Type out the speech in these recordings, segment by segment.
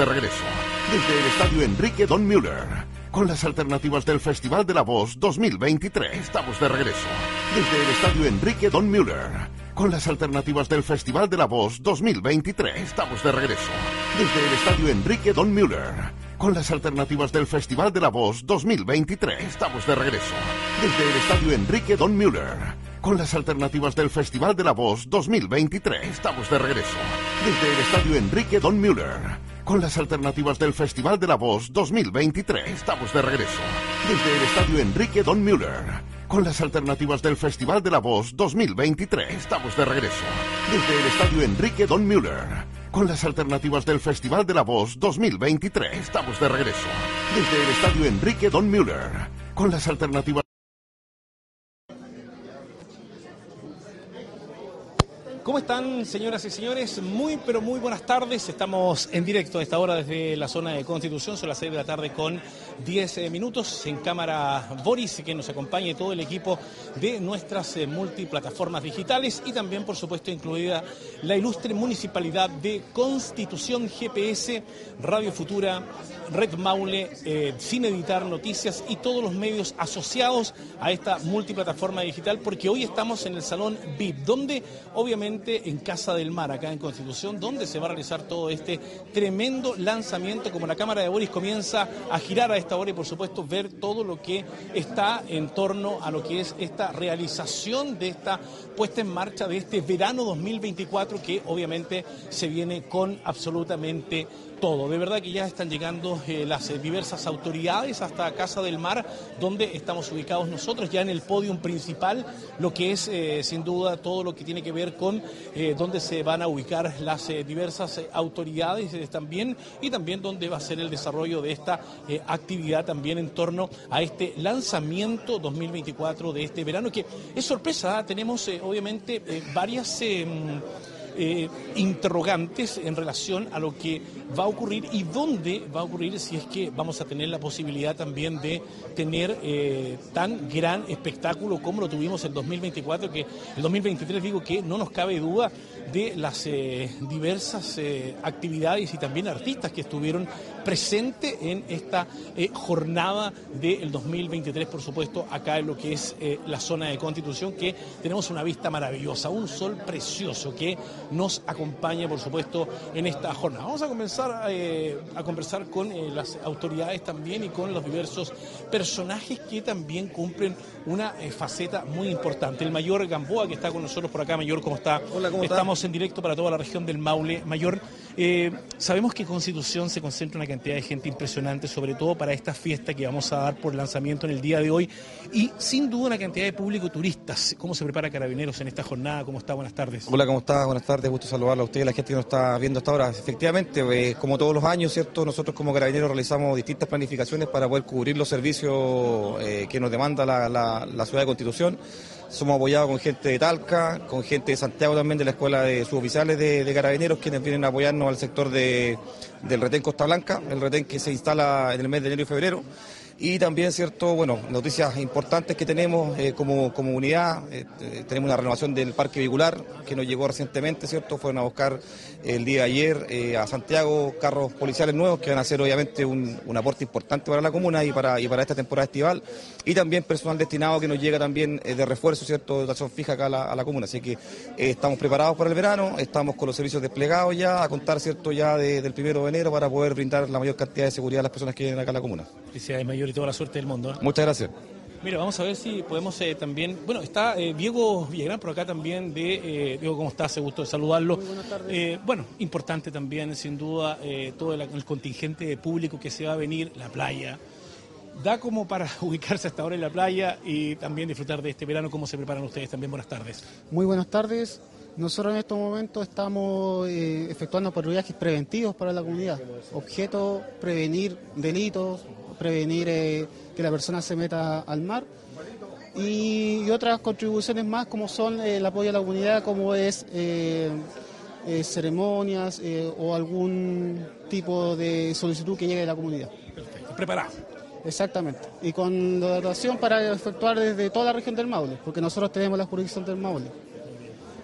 de regreso. Desde el Estadio Enrique Don Müller. Con las alternativas del Festival de la Voz 2023. Estamos de regreso. Desde el Estadio Enrique Don Müller. Con las alternativas del Festival de la Voz 2023. Estamos de regreso. Desde el Estadio Enrique Don Müller. Con las alternativas del Festival de la Voz 2023. Estamos de regreso. Desde el Estadio Enrique Don Müller. Con las alternativas del Festival de la Voz 2023. Estamos de regreso. Desde el Estadio Enrique Don Müller con las alternativas del Festival de la Voz 2023. Estamos de regreso. Desde el Estadio Enrique Don Müller. Con las alternativas del Festival de la Voz 2023. Estamos de regreso. Desde el Estadio Enrique Don Müller. Con las alternativas del Festival de la Voz 2023. Estamos de regreso. Desde el Estadio Enrique Don Müller. Con las alternativas ¿Cómo están, señoras y señores? Muy, pero muy buenas tardes. Estamos en directo a esta hora desde la zona de Constitución. Son las 6 de la tarde con 10 eh, minutos. En cámara Boris, que nos acompañe todo el equipo de nuestras eh, multiplataformas digitales y también, por supuesto, incluida la ilustre Municipalidad de Constitución GPS, Radio Futura, Red Maule, eh, Sin Editar Noticias y todos los medios asociados a esta multiplataforma digital, porque hoy estamos en el Salón VIP, donde obviamente en Casa del Mar, acá en Constitución, donde se va a realizar todo este tremendo lanzamiento, como la Cámara de Boris comienza a girar a esta hora y por supuesto ver todo lo que está en torno a lo que es esta realización de esta puesta en marcha de este verano 2024 que obviamente se viene con absolutamente todo. De verdad que ya están llegando eh, las eh, diversas autoridades hasta Casa del Mar, donde estamos ubicados nosotros, ya en el podium principal, lo que es eh, sin duda todo lo que tiene que ver con donde se van a ubicar las diversas autoridades también y también donde va a ser el desarrollo de esta actividad también en torno a este lanzamiento 2024 de este verano, que es sorpresa, ¿ah? tenemos obviamente varias eh, interrogantes en relación a lo que va a ocurrir y dónde va a ocurrir si es que vamos a tener la posibilidad también de tener eh, tan gran espectáculo como lo tuvimos en 2024, que el 2023 digo que no nos cabe duda de las eh, diversas actividades y también artistas que estuvieron presentes en esta jornada del 2023, por supuesto, acá en lo que es la zona de Constitución, que tenemos una vista maravillosa, un sol precioso que nos acompañe, por supuesto, en esta jornada. Vamos a comenzar eh, a conversar con eh, las autoridades también y con los diversos personajes que también cumplen una eh, faceta muy importante. El mayor Gamboa, que está con nosotros por acá. Mayor, ¿cómo está? Hola, ¿cómo Estamos en directo para toda la región del Maule. Mayor, sabemos que Constitución se concentra una cantidad de gente impresionante, sobre todo para esta fiesta que vamos a dar por lanzamiento en el día de hoy. Y sin duda una cantidad de público turistas. ¿Cómo se prepara Carabineros en esta jornada? ¿Cómo está? Buenas tardes. Hola, ¿cómo está? Buenas tardes gusto saludarla a usted y a la gente que nos está viendo hasta ahora. Efectivamente, eh, como todos los años, ¿cierto? Nosotros como carabineros realizamos distintas planificaciones para poder cubrir los servicios eh, que nos demanda la, ciudad de Constitución. Somos apoyados con gente de Talca, con gente de Santiago también, de la Escuela de Suboficiales de, Carabineros, quienes vienen a apoyarnos al sector de, del retén Costa Blanca, el retén que se instala en el mes de enero y febrero. Y también, cierto, bueno, noticias importantes que tenemos eh, como, como unidad. Eh, tenemos una renovación del parque vehicular que nos llegó recientemente, ¿cierto? Fueron a buscar el día de ayer eh, a Santiago carros policiales nuevos que van a ser obviamente un, aporte importante para la comuna y para, y para esta temporada estival. Y también personal destinado que nos llega también de refuerzo, ¿cierto? De acción fija acá a la, comuna. Así que estamos preparados para el verano, estamos con los servicios desplegados ya, a contar, ¿cierto? Ya del primero de enero para poder brindar la mayor cantidad de seguridad a las personas que vienen acá a la comuna. Felicidades, mayor y toda la suerte del mundo. Muchas gracias. Mira, vamos a ver si podemos eh, también. Bueno, está eh, Diego Villagrán por acá también. De, eh, Diego, ¿cómo estás? Se gusto saludarlo. Muy buenas tardes. bueno, importante también, sin duda, todo el, contingente público que se va a venir, la playa. Da como para ubicarse hasta ahora en la playa y también disfrutar de este verano. ¿Cómo se preparan ustedes también? Buenas tardes. Muy buenas tardes. Nosotros en estos momentos estamos efectuando patrullajes preventivos para la comunidad. Objeto, prevenir delitos, prevenir eh, que la persona se meta al mar. Y, otras contribuciones más como son eh, el apoyo a la comunidad, como es eh, ceremonias o algún tipo de solicitud que llegue de la comunidad. Perfecto, preparado. Exactamente. Y con la dotación para efectuar desde toda la región del Maule, porque nosotros tenemos la jurisdicción del Maule.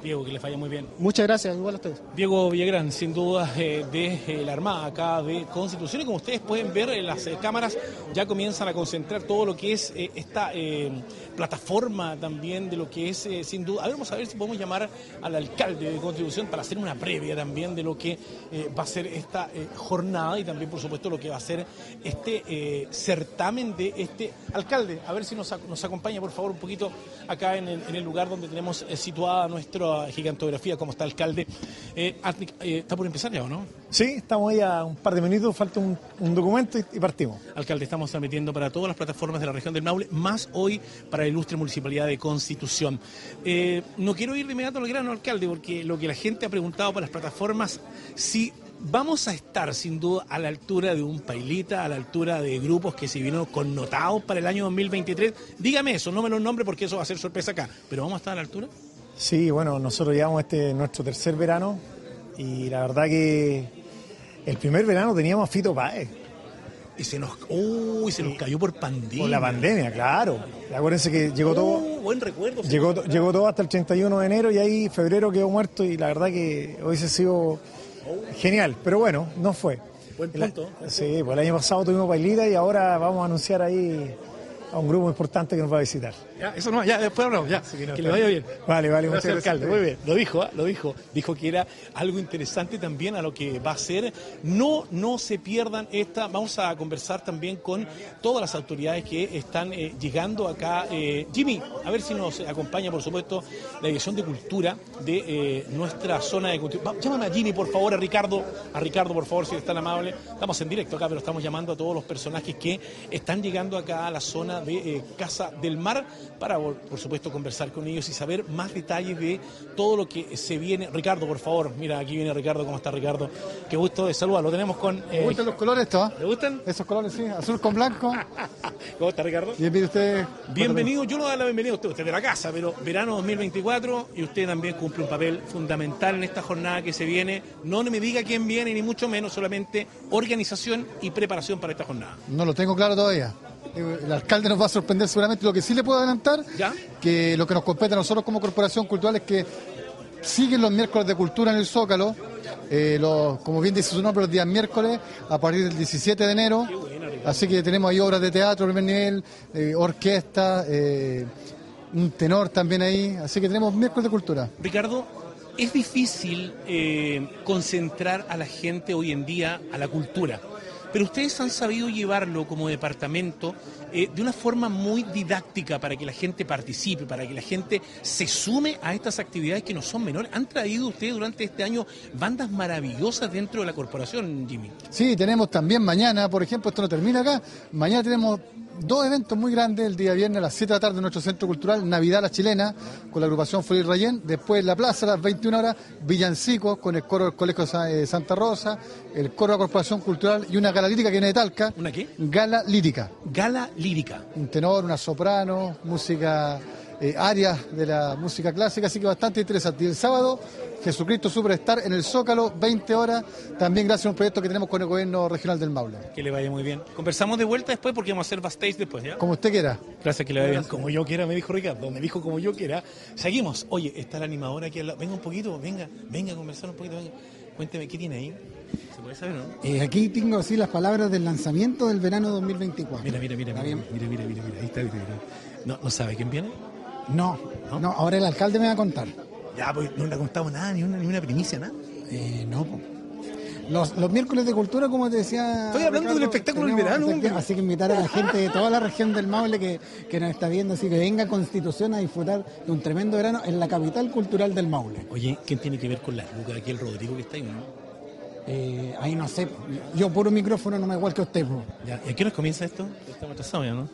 Diego, que les vaya muy bien. Muchas gracias, igual a ustedes. Diego Villagrán, sin duda, eh, de eh, la Armada acá de Constitución. Y como ustedes pueden ver, en las eh, cámaras ya comienzan a concentrar todo lo que es eh, esta eh, plataforma también de lo que es, eh, sin duda. A ver, vamos a ver si podemos llamar al alcalde de Constitución para hacer una previa también de lo que eh, va a ser esta eh, jornada y también, por supuesto, lo que va a ser este eh, certamen de este alcalde. A ver si nos, ac- nos acompaña, por favor, un poquito acá en el, en el lugar donde tenemos eh, situada nuestra gigantografía, como está alcalde. Eh, eh, ¿Está por empezar ya o no? Sí, estamos ahí a un par de minutos, falta un, un documento y, y partimos. Alcalde, estamos transmitiendo para todas las plataformas de la región del Maule, más hoy para la ilustre municipalidad de Constitución. Eh, no quiero ir de inmediato al grano, alcalde, porque lo que la gente ha preguntado para las plataformas, si vamos a estar sin duda a la altura de un pailita, a la altura de grupos que se vieron connotados para el año 2023. Dígame eso, no me lo nombre porque eso va a ser sorpresa acá, pero vamos a estar a la altura. Sí, bueno, nosotros llevamos este nuestro tercer verano y la verdad que el primer verano teníamos a Fito Páez. Y se nos, uy, se nos cayó por pandemia. Con la pandemia, claro. Acuérdense que llegó todo, Uh, buen recuerdo. llegó, to- llegó todo hasta el 31 de enero y ahí febrero quedó muerto y la verdad que hubiese sido genial, pero bueno, no fue. Buen punto. Sí, pues el año pasado tuvimos bailita y ahora vamos a anunciar ahí a un grupo importante que nos va a visitar. Ya, eso no, ya, después hablamos, ya. que no que le vaya bien. Vale, vale, muchas Gracias, gracias. alcalde. Muy bien, lo dijo, ¿ah? lo dijo. Dijo que era algo interesante también a lo que va a ser. No, no se pierdan esta. Vamos a conversar también con todas las autoridades que están eh, llegando acá. Eh, Jimmy, a ver si nos acompaña, por supuesto, la Dirección de Cultura de eh, nuestra zona de cultura. Llámame a Jimmy, por favor, a Ricardo. A Ricardo, por favor, si es tan amable. Estamos en directo acá, pero estamos llamando a todos los personajes que están llegando acá a la zona de eh, Casa del Mar para, por supuesto, conversar con ellos y saber más detalles de todo lo que se viene. Ricardo, por favor, mira, aquí viene Ricardo. ¿Cómo está Ricardo? Qué gusto de saludar. Lo tenemos con... eh, ¿Me gustan los colores estos? ¿Le gustan? Esos colores, sí, azul con blanco. ¿Cómo está Ricardo? Bienvenido usted. Bienvenido, yo lo doy la bienvenida a usted, usted de la casa, pero verano 2024 y usted también cumple un papel fundamental en esta jornada que se viene. No me diga quién viene, ni mucho menos, solamente organización y preparación para esta jornada. No lo tengo claro todavía. El alcalde nos va a sorprender seguramente. Lo que sí le puedo adelantar, ¿Ya? que lo que nos compete a nosotros como corporación cultural es que siguen los miércoles de cultura en el Zócalo. eh, los- como bien dice su nombre, los días miércoles, a partir del 17 de enero. Así que tenemos ahí obras de teatro, primer nivel, eh, orquesta, eh, un tenor también ahí. Así que tenemos miércoles de cultura. Ricardo, es difícil concentrar a la gente hoy en día a la cultura, pero ustedes han sabido llevarlo como departamento eh, de una forma muy didáctica para que la gente participe, para que la gente se sume a estas actividades que no son menores. ¿Han traído ustedes durante este año bandas maravillosas dentro de la corporación, Jimmy? Sí, tenemos también mañana, por ejemplo, esto no termina acá. Mañana tenemos dos eventos muy grandes, el día viernes a las 7 de la tarde en nuestro centro cultural, Navidad la Chilena, con la agrupación Feliz Rayén. Después en la plaza a las 21 horas, Villancicos, con el coro del Colegio eh, Santa Rosa, el coro de la Corporación Cultural y una gala lírica que viene de Talca. ¿Una qué? Gala lírica. Gala lírica. Un tenor, una soprano, música, eh, áreas de la música clásica, así que bastante interesante. Y el sábado, Jesucristo Superstar en el Zócalo, 20 horas, también gracias a un proyecto que tenemos con el gobierno regional del Maule. Que le vaya muy bien. Conversamos de vuelta después porque vamos a hacer backstage después, ¿ya? Como usted quiera. Gracias que le vaya bien. Como yo quiera, me dijo Ricardo. Me dijo como yo quiera. Seguimos. Oye, está la animadora aquí al lado. Venga un poquito, venga, venga a conversar un poquito. Venga. Cuénteme, ¿qué tiene ahí? ¿Se puede saber, no? Eh, aquí tengo así las palabras del lanzamiento del verano 2024. Mira, mira, mira, ¿Está mira, bien? mira, mira, mira, mira, ahí está, mira, mira. No, ¿No sabe quién viene? No, no, ahora el alcalde me va a contar. Ya, pues no le ha contado nada, ni una, ni una primicia, nada. Eh, no. Los, los miércoles de cultura, como te decía. Estoy hablando del espectáculo del verano, efectivamente, hombre. Así que invitar a la gente de toda la región del Maule que, que nos está viendo, así que venga a Constitución a disfrutar de un tremendo verano en la capital cultural del Maule. Oye, ¿quién tiene que ver con las lucas aquí, el Rodrigo que está ahí, no? Eh, ahí no sé, yo puro micrófono no me igual que usted. Ya, ¿Y a qué hora comienza esto? Estamos atrasados ya, ¿no?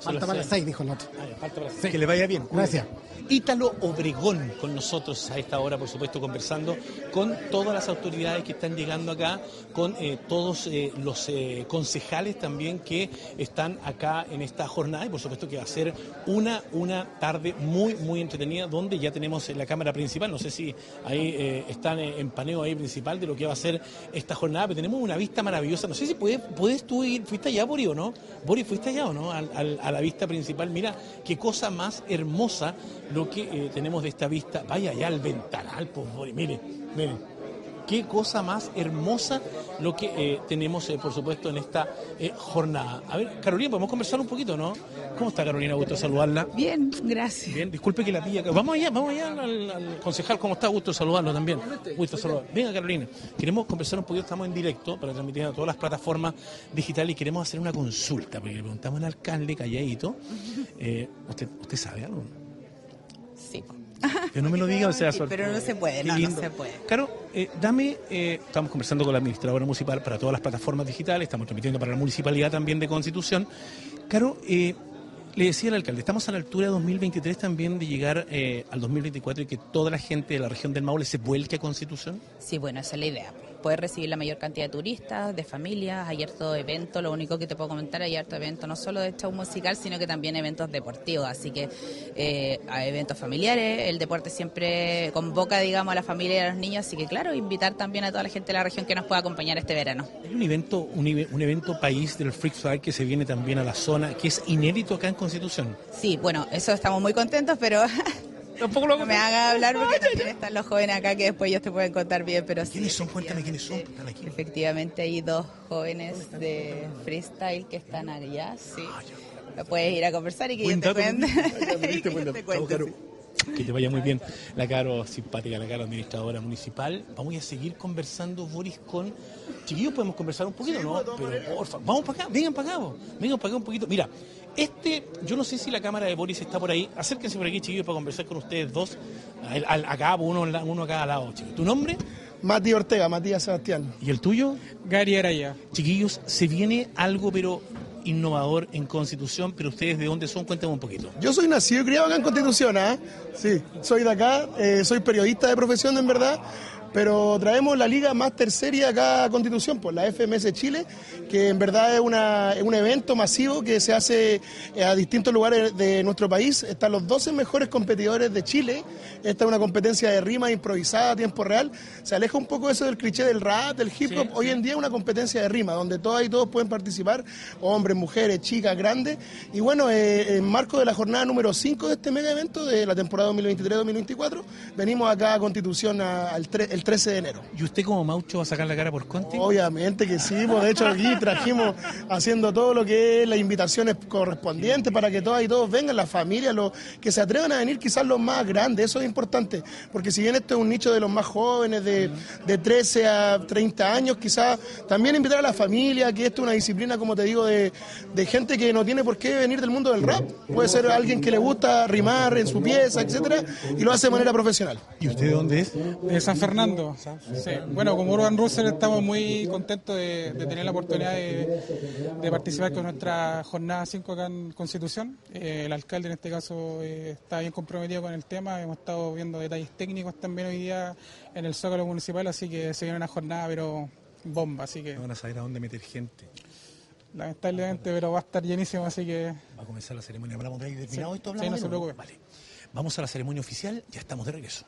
Falta para las seis, dijo el otro. Ah, falta para las Que le vaya bien. Gracias. Ítalo Obregón con nosotros a esta hora, por supuesto, conversando con todas las autoridades que están llegando acá, con eh, todos eh, los eh, concejales también que están acá en esta jornada y por supuesto que va a ser una, una tarde muy, muy entretenida donde ya tenemos la cámara principal, no sé si ahí eh, están eh, en paneo ahí principal de lo que va a ser esta jornada, pero tenemos una vista maravillosa, no sé si puedes, puedes tú ir, fuiste allá, Bori, o no? Bori, ¿fuiste allá o no? Al, al- a la vista principal. Mira, qué cosa más hermosa lo que eh, tenemos de esta vista. Vaya allá al ventanal, pues, mire, mire qué cosa más hermosa lo que eh, tenemos, eh, por supuesto, en esta eh, jornada. A ver, Carolina, podemos conversar un poquito, ¿no? ¿Cómo está Carolina? Gusto saludarla. Bien, gracias. Bien, disculpe que la pilla. Vamos allá, vamos allá al, concejal. ¿Cómo está? Gusto saludarlo también. Gusto saludarlo. Venga, Carolina. Queremos conversar un poquito, estamos en directo para transmitir a todas las plataformas digitales y queremos hacer una consulta, porque le preguntamos al alcalde calladito. ¿usted, ¿Usted sabe algo? Sí. Que no me lo diga, o sea, pero no se puede, no, no, se puede. Claro, eh, dame, eh, estamos conversando con la administradora municipal para todas las plataformas digitales, estamos transmitiendo para la municipalidad también de Constitución. Claro, eh, le decía al alcalde, estamos a la altura de 2023 también de llegar al 2024 y que toda la gente de la región del Maule se vuelque a Constitución. Sí, bueno, esa es la idea poder recibir la mayor cantidad de turistas, de familias, hay harto evento, lo único que te puedo comentar, hay harto evento no solo de show musical, sino que también eventos deportivos, así que eh, hay eventos familiares, el deporte siempre convoca, digamos, a la familia y a los niños, así que claro, invitar también a toda la gente de la región que nos pueda acompañar este verano. Hay un evento, un, un evento país del Freak Flag que se viene también a la zona, que es inédito acá en Constitución. Sí, bueno, eso estamos muy contentos, pero no me haga hablar porque también están los jóvenes acá que después ellos te pueden contar bien, pero sí. ¿Quiénes son? Cuéntame quiénes son. Están aquí. Efectivamente hay dos jóvenes de freestyle que están allá, sí. Ah, puedes ir a conversar y que ellos te cuenten. Que te vaya muy bien. La Caro simpática, la Caro administradora municipal. Vamos a seguir conversando, Boris, con... Chiquillos, podemos conversar un poquito, ¿no? Pero porfa, vamos para acá, vengan para acá, vengan para acá un poquito. Mira, este, yo no sé si la cámara de Boris está por ahí. Acérquense por aquí, chiquillos, para conversar con ustedes dos. acá, uno, uno a cada lado, chiquillos. ¿Tu nombre? Mati Ortega, Matías Sebastián. ¿Y el tuyo? Gary Araya. Chiquillos, se viene algo, pero innovador en Constitución, pero ustedes de dónde son, cuéntame un poquito. Yo soy nacido y criado acá en Constitución, ¿ah? Sí, soy de acá, eh, soy periodista de profesión en verdad, pero traemos la liga más terceria acá a Constitución, pues la FMS Chile, que en verdad es, una, un evento masivo que se hace eh, a distintos lugares de nuestro país. Están los 12 mejores competidores de Chile. Esta es una competencia de rima improvisada a tiempo real. Se aleja un poco eso del cliché del rap, del hip hop. Hoy en día es una competencia de rima, donde todas y todos pueden participar, hombres, mujeres, chicas, grandes. Y bueno, eh, en marco de la jornada número 5 de este mega evento de la temporada 2023-2024, venimos acá a Constitución al el 13 de enero. ¿Y usted como Maucho va a sacar la cara por Conti? Obviamente que sí, pues de hecho aquí trajimos haciendo todo lo que es las invitaciones correspondientes para que todas y todos vengan, las familias, los que se atrevan a venir quizás los más grandes, eso es importante, porque si bien esto es un nicho de los más jóvenes, de, de 13 a 30 años, quizás también invitar a la familia, que esto es una disciplina, como te digo, de, de gente que no tiene por qué venir del mundo del rap, puede ser alguien que le gusta rimar en su pieza, etcétera, y lo hace de manera profesional. ¿Y usted de dónde es? De San Fernando. Sí. Bueno, como Urban Russell estamos muy contentos de, de tener la oportunidad de, participar con nuestra jornada 5 acá en Constitución. Eh, el alcalde en este caso eh, está bien comprometido con el tema, hemos estado viendo detalles técnicos también hoy día en el Zócalo Municipal, así que se viene una jornada pero bomba, así que... No van a saber a dónde meter gente. Lamentablemente, pero va a estar llenísimo, así que... Va a comenzar la ceremonia. ¿Hablamos de ahí terminado esto? Sí, no se preocupe. Vale. Vamos a la ceremonia oficial, ya estamos de regreso.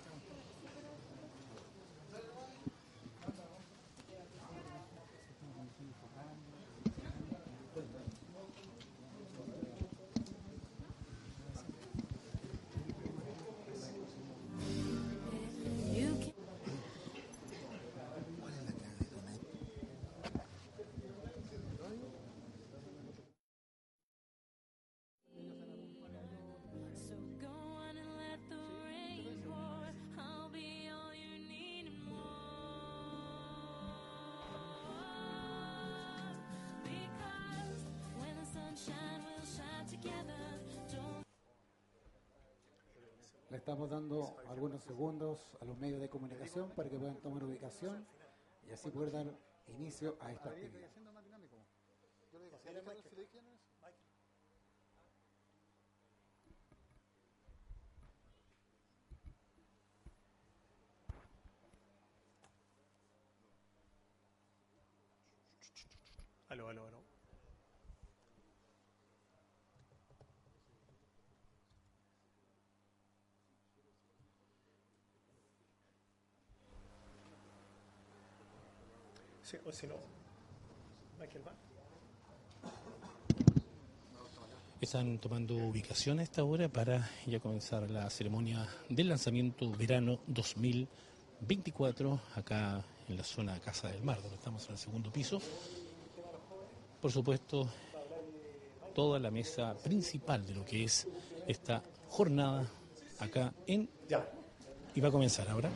Estamos dando algunos segundos a los medios de comunicación para que puedan tomar ubicación y así poder dar inicio a esta actividad. Aló, aló, aló. Sí, o si no, Michael va. Están tomando ubicación a esta hora para ya comenzar la ceremonia del lanzamiento verano 2024 acá en la zona Casa del Mar, donde estamos en el segundo piso. Por supuesto, toda la mesa principal de lo que es esta jornada acá en... Ya. Y va a comenzar ahora.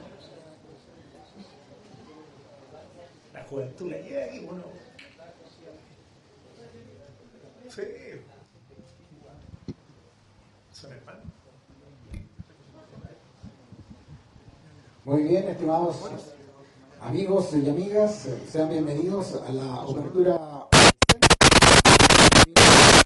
Aquí. Sí. Muy bien, estimados amigos y amigas, sean bienvenidos a la obertura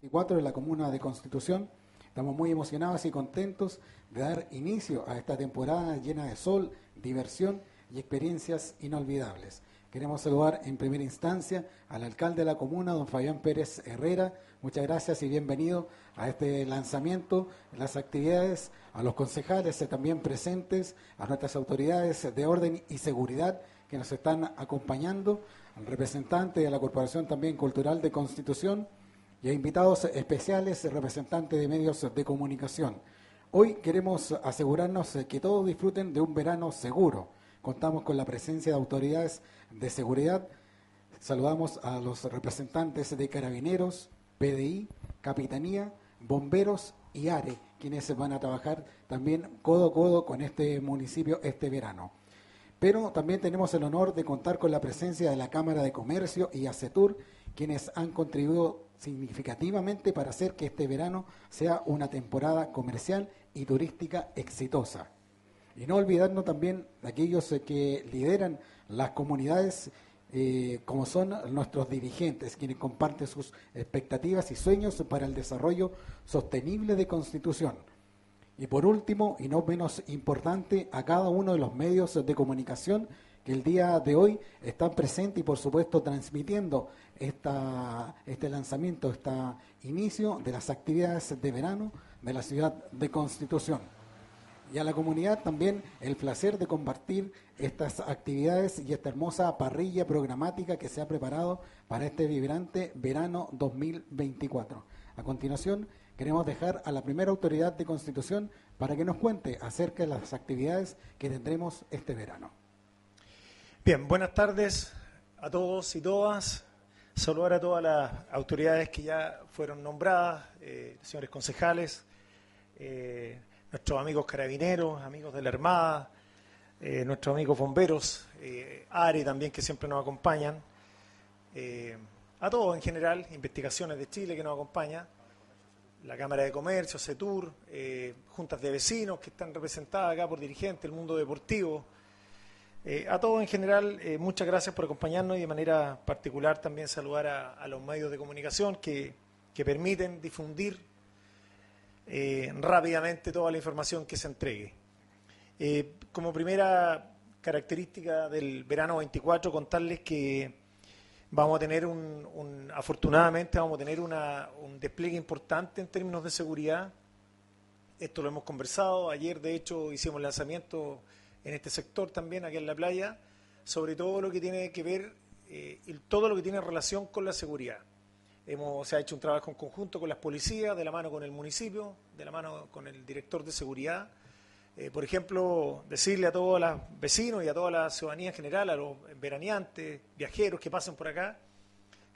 24 de la Comuna de Constitución. Estamos muy emocionados y contentos de dar inicio a esta temporada llena de sol, diversión y experiencias inolvidables. Queremos saludar en primera instancia al alcalde de la comuna, don Fabián Pérez Herrera. Muchas gracias y bienvenido a este lanzamiento, las actividades, a los concejales también presentes, a nuestras autoridades de orden y seguridad que nos están acompañando, al representante de la Corporación también Cultural de Constitución y a invitados especiales, representantes de medios de comunicación. Hoy queremos asegurarnos que todos disfruten de un verano seguro. Contamos con la presencia de autoridades de seguridad. Saludamos a los representantes de Carabineros, PDI, Capitanía, Bomberos y ARE, quienes van a trabajar también codo a codo con este municipio este verano. Pero también tenemos el honor de contar con la presencia de la Cámara de Comercio y ACETUR, quienes han contribuido significativamente para hacer que este verano sea una temporada comercial y turística exitosa. Y no olvidarnos también de aquellos que lideran las comunidades eh, como son nuestros dirigentes, quienes comparten sus expectativas y sueños para el desarrollo sostenible de Constitución. Y por último, y no menos importante, a cada uno de los medios de comunicación que el día de hoy están presentes y por supuesto transmitiendo esta, este lanzamiento, este inicio de las actividades de verano de la ciudad de Constitución y a la comunidad también el placer de compartir estas actividades y esta hermosa parrilla programática que se ha preparado para este vibrante verano 2024. A continuación, queremos dejar a la primera autoridad de Constitución para que nos cuente acerca de las actividades que tendremos este verano. Bien, buenas tardes a todos y todas. Saludar a todas las autoridades que ya fueron nombradas, eh, señores concejales, eh, nuestros amigos carabineros, amigos de la Armada, eh, nuestros amigos bomberos, eh, ARE también que siempre nos acompañan, eh, a todos en general, Investigaciones de Chile que nos acompaña, la Cámara de Comercio, CETUR, juntas de vecinos que están representadas acá por dirigentes, el mundo deportivo. a todos en general, muchas gracias por acompañarnos y de manera particular también saludar a, los medios de comunicación que, que permiten difundir eh, rápidamente toda la información que se entregue. Eh, como primera característica del verano 24, contarles que vamos a tener un, afortunadamente vamos a tener un despliegue importante en términos de seguridad. Esto lo hemos conversado. Ayer, de hecho, hicimos lanzamiento en este sector también, aquí en la playa, sobre todo lo que tiene que ver, eh, todo lo que tiene relación con la seguridad. Se ha hecho un trabajo en conjunto con las policías, de la mano con el municipio, de la mano con el director de seguridad. Eh, por ejemplo, decirle a todos los vecinos y a toda la ciudadanía en general, a los veraneantes, viajeros que pasen por acá,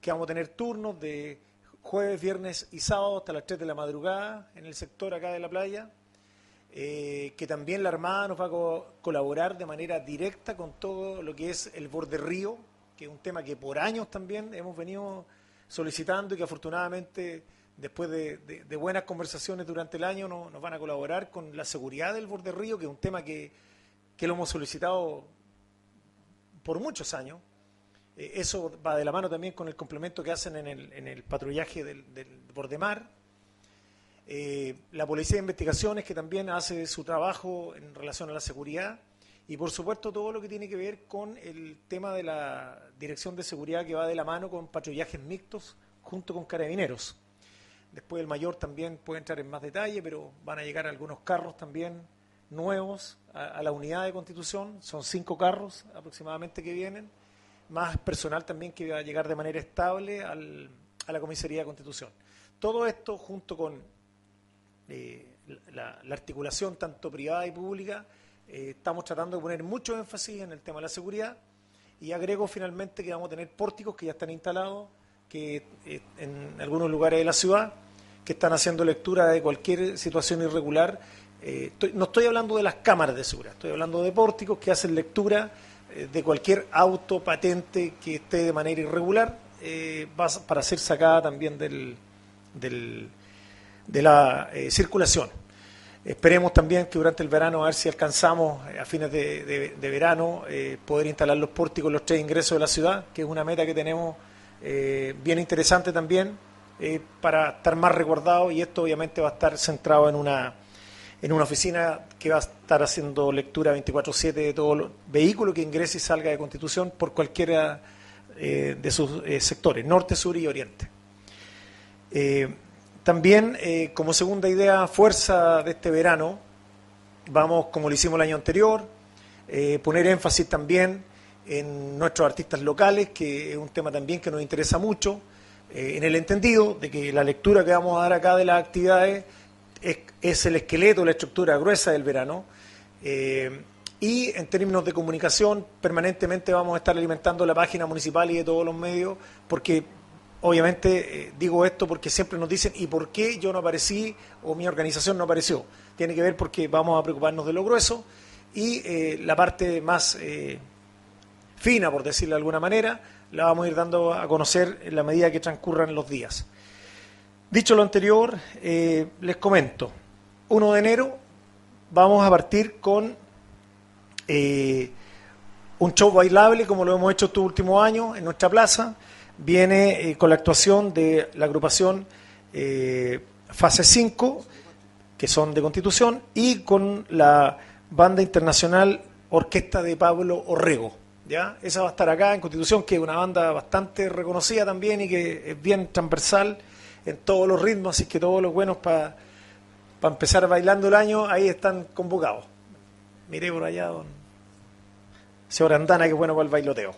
que vamos a tener turnos de jueves, viernes y sábado hasta las 3 de la madrugada en el sector acá de la playa. Eh, que también la Armada nos va a colaborar de manera directa con todo lo que es el borde río, que es un tema que por años también hemos venido solicitando y que afortunadamente después de, buenas conversaciones durante el año nos van a colaborar con la seguridad del borde río, que es un tema que, lo hemos solicitado por muchos años. Eh, eso va de la mano también con el complemento que hacen en el, en el patrullaje del, del borde mar. Eh, la Policía de Investigaciones, que también hace su trabajo en relación a la seguridad y por supuesto todo lo que tiene que ver con el tema de la dirección de seguridad que va de la mano con patrullajes mixtos junto con carabineros. Después el mayor también puede entrar en más detalle, pero van a llegar algunos carros también nuevos a, la unidad de constitución. Son cinco carros aproximadamente que vienen, más personal también que va a llegar de manera estable a la comisaría de constitución. todo esto, junto con eh, la, articulación tanto privada y pública, eh, estamos tratando de poner mucho énfasis en el tema de la seguridad y agrego finalmente que vamos a tener pórticos que ya están instalados que en algunos lugares de la ciudad que están haciendo lectura de cualquier situación irregular. no estoy hablando de las cámaras de seguridad, estoy hablando de pórticos que hacen lectura de cualquier auto patente que esté de manera irregular eh, para ser sacada también del, de la eh, circulación. Esperemos también que durante el verano, a ver si alcanzamos eh, a fines de, verano, poder instalar los pórticos en los tres ingresos de la ciudad, que es una meta que tenemos bien interesante también para estar más recordado y esto obviamente va a estar centrado en una en una oficina que va a estar haciendo lectura 24/7 de todo vehículo que ingrese y salga de Constitución por cualquiera eh, de sus eh, sectores, norte, sur y oriente. Eh, también, como segunda idea, fuerza de este verano, vamos, como lo hicimos el año anterior, poner énfasis también en nuestros artistas locales, que es un tema también que nos interesa mucho, en el entendido de que la lectura que vamos a dar acá de las actividades es, el esqueleto, la estructura gruesa del verano. Eh, y en términos de comunicación, permanentemente vamos a estar alimentando la página municipal y de todos los medios, porque obviamente eh, digo esto porque siempre nos dicen, ¿y por qué yo no aparecí o mi organización no apareció? Tiene que ver porque vamos a preocuparnos de lo grueso y eh, la parte más fina, por decirlo de alguna manera, la vamos a ir dando a conocer en la medida que transcurran los días. Dicho lo anterior, eh, les comento, 1 de enero vamos a partir con eh, un show bailable como lo hemos hecho estos últimos años en nuestra plaza. Viene eh, con la actuación de la agrupación Fase 5, que son de Constitución, y con la banda internacional Orquesta de Pablo Orrego. ¿ya? Esa va a estar acá en Constitución, que es una banda bastante reconocida también y que es bien transversal en todos los ritmos, así que todos los buenos para empezar bailando el año, ahí están convocados. Miré por allá, don señor Andana, que bueno para el bailoteo.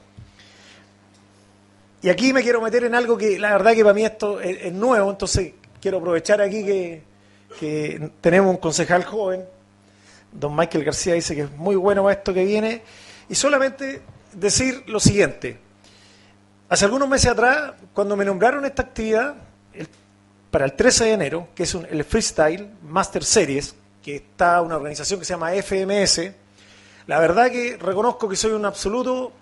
Y aquí me quiero meter en algo que la verdad que para mí esto es, nuevo, entonces quiero aprovechar aquí que, tenemos un concejal joven, don Michael García dice que es muy bueno esto que viene, y solamente decir lo siguiente. Hace algunos meses atrás, cuando me nombraron esta actividad, para el 13 de enero, que es el Freestyle Master Series, que está una organización que se llama FMS, la verdad que reconozco que soy un absoluto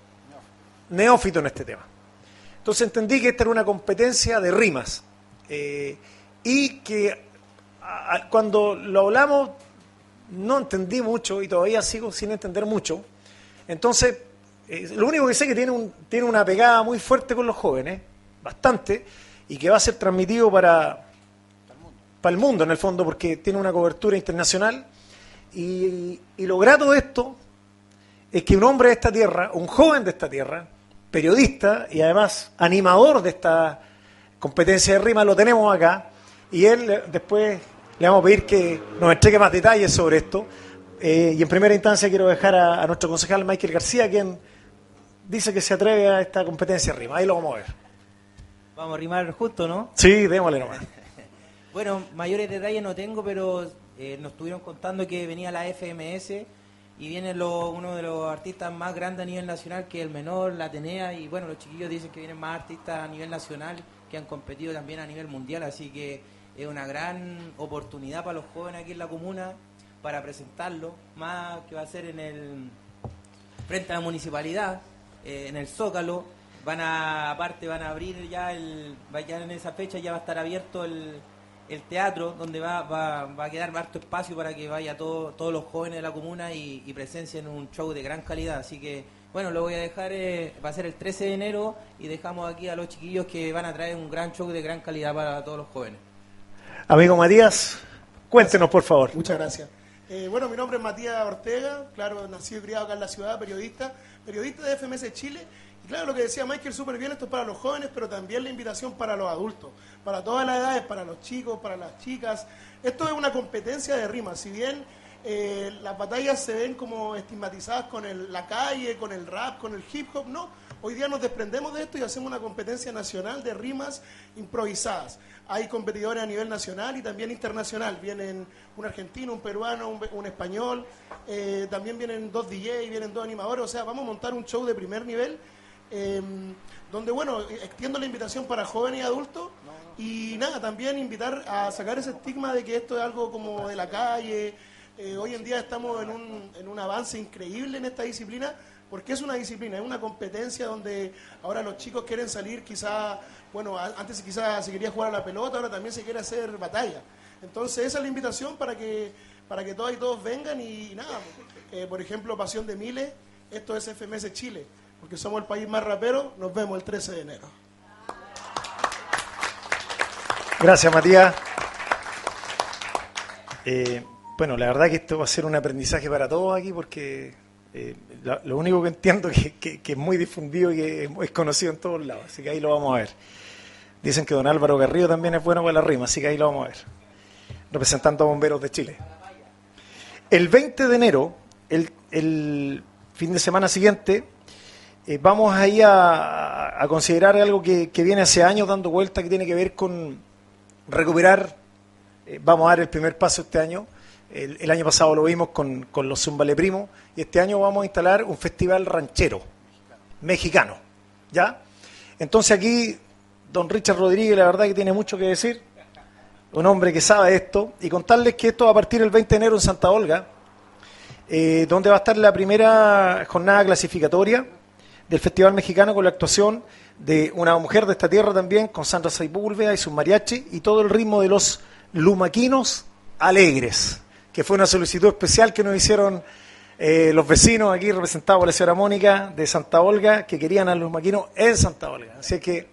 neófito en este tema. Entonces entendí que esta era una competencia de rimas eh, y que cuando lo hablamos no entendí mucho y todavía sigo sin entender mucho. Entonces, eh, lo único que sé es que tiene, un, tiene una pegada muy fuerte con los jóvenes, bastante, y que va a ser transmitido para, para el mundo en el fondo, porque tiene una cobertura internacional. Y, lo grato de esto es que un hombre de esta tierra, un joven de esta tierra, periodista y además animador de esta competencia de rima, lo tenemos acá. Y él después le vamos a pedir que nos entregue más detalles sobre esto. Eh, y en primera instancia quiero dejar a, a, nuestro concejal Michael García, quien dice que se atreve a esta competencia de rima. Ahí lo vamos a ver. Vamos a rimar justo, ¿no? Sí, démosle nomás. bueno, mayores detalles no tengo, pero eh, nos estuvieron contando que venía la FMS y viene uno de los artistas más grandes a nivel nacional, que es el menor, la Atenea, y bueno, los chiquillos dicen que vienen más artistas a nivel nacional que han competido también a nivel mundial, así que es una gran oportunidad para los jóvenes aquí en la comuna para presentarlo, más que va a ser en el frente a la municipalidad, eh, en el Zócalo, van a, aparte van a abrir ya el, ya en esa fecha ya va a estar abierto el, el teatro donde va, va, va, a quedar harto espacio para que vaya todo, todos los jóvenes de la comuna y, y presencien un show de gran calidad. Así que, bueno, lo voy a dejar, eh, va a ser el 13 de enero y dejamos aquí a los chiquillos que van a traer un gran show de gran calidad para todos los jóvenes. Amigo Matías, cuéntenos por favor. Muchas gracias. Eh, bueno, mi nombre es Matías Ortega, claro, nacido y criado acá en la ciudad, periodista, periodista de FMS Chile claro, lo que decía Michael, súper bien, esto es para los jóvenes, pero también la invitación para los adultos, para todas las edades, para los chicos, para las chicas. Esto es una competencia de rimas, si bien eh, las batallas se ven como estigmatizadas con la calle, con el rap, con el hip hop, no. Hoy día nos desprendemos de esto y hacemos una competencia nacional de rimas improvisadas. Hay competidores a nivel nacional y también internacional. Vienen un argentino, un peruano, un, español, eh, también vienen dos DJ, vienen dos animadores. O sea, vamos a montar un show de primer nivel em, donde, bueno, extiendo la invitación para jóvenes y adultos. Y nada, también invitar a sacar ese estigma de que esto es algo como de la calle. Eh, hoy en día estamos en un, en un avance increíble en esta disciplina porque es una disciplina, es una competencia donde ahora los chicos quieren salir quizá, bueno, antes quizás se quería jugar a la pelota, ahora también se quiere hacer batalla. Entonces esa es la invitación para que, para que todas y todos vengan y, nada, eh, por ejemplo, Pasión de Miles, esto es FMS Chile, porque somos el país más rapero, nos vemos el 13 de enero. Gracias, Matías. Eh, bueno, la verdad que esto va a ser un aprendizaje para todos aquí porque eh, lo, único que entiendo que, que, es muy difundido y que es conocido en todos lados, así que ahí lo vamos a ver. Dicen que don Álvaro Garrido también es bueno con la rima, así que ahí lo vamos a ver, representando a Bomberos de Chile. El 20 de enero, el, fin de semana siguiente, eh, vamos ahí a, considerar algo que, viene hace años dando vuelta, que tiene que ver con recuperar, eh, vamos a dar el primer paso este año, el, año pasado lo vimos con, con los Zumbale Primo y este año vamos a instalar un festival ranchero mexicano. ¿Ya? Entonces aquí, don Richard Rodríguez, la verdad que tiene mucho que decir, un hombre que sabe esto, y contarles que esto va a partir el 20 de enero en Santa Olga, eh, donde va a estar la primera jornada clasificatoria del Festival Mexicano con la actuación de una mujer de esta tierra también, con Sandra Saipúlveda y su mariachi, y todo el ritmo de los lumaquinos alegres que fue una solicitud especial que nos hicieron eh, los vecinos aquí representados por la señora Mónica de Santa Olga, que querían a los maquinos en Santa Olga. Así que.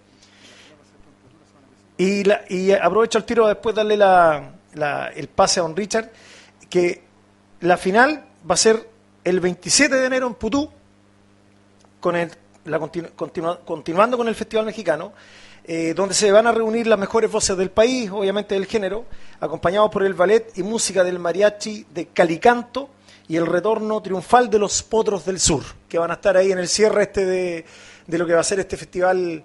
Y, y aprovecho el tiro después de darle el pase a don Richard, que la final va a ser el 27 de enero en Putú, con el, la continuando con el Festival Mexicano, eh, donde se van a reunir las mejores voces del país, obviamente del género, acompañados por el ballet y música del mariachi de Calicanto y el retorno triunfal de los Potros del Sur, que van a estar ahí en el cierre este de, lo que va a ser este festival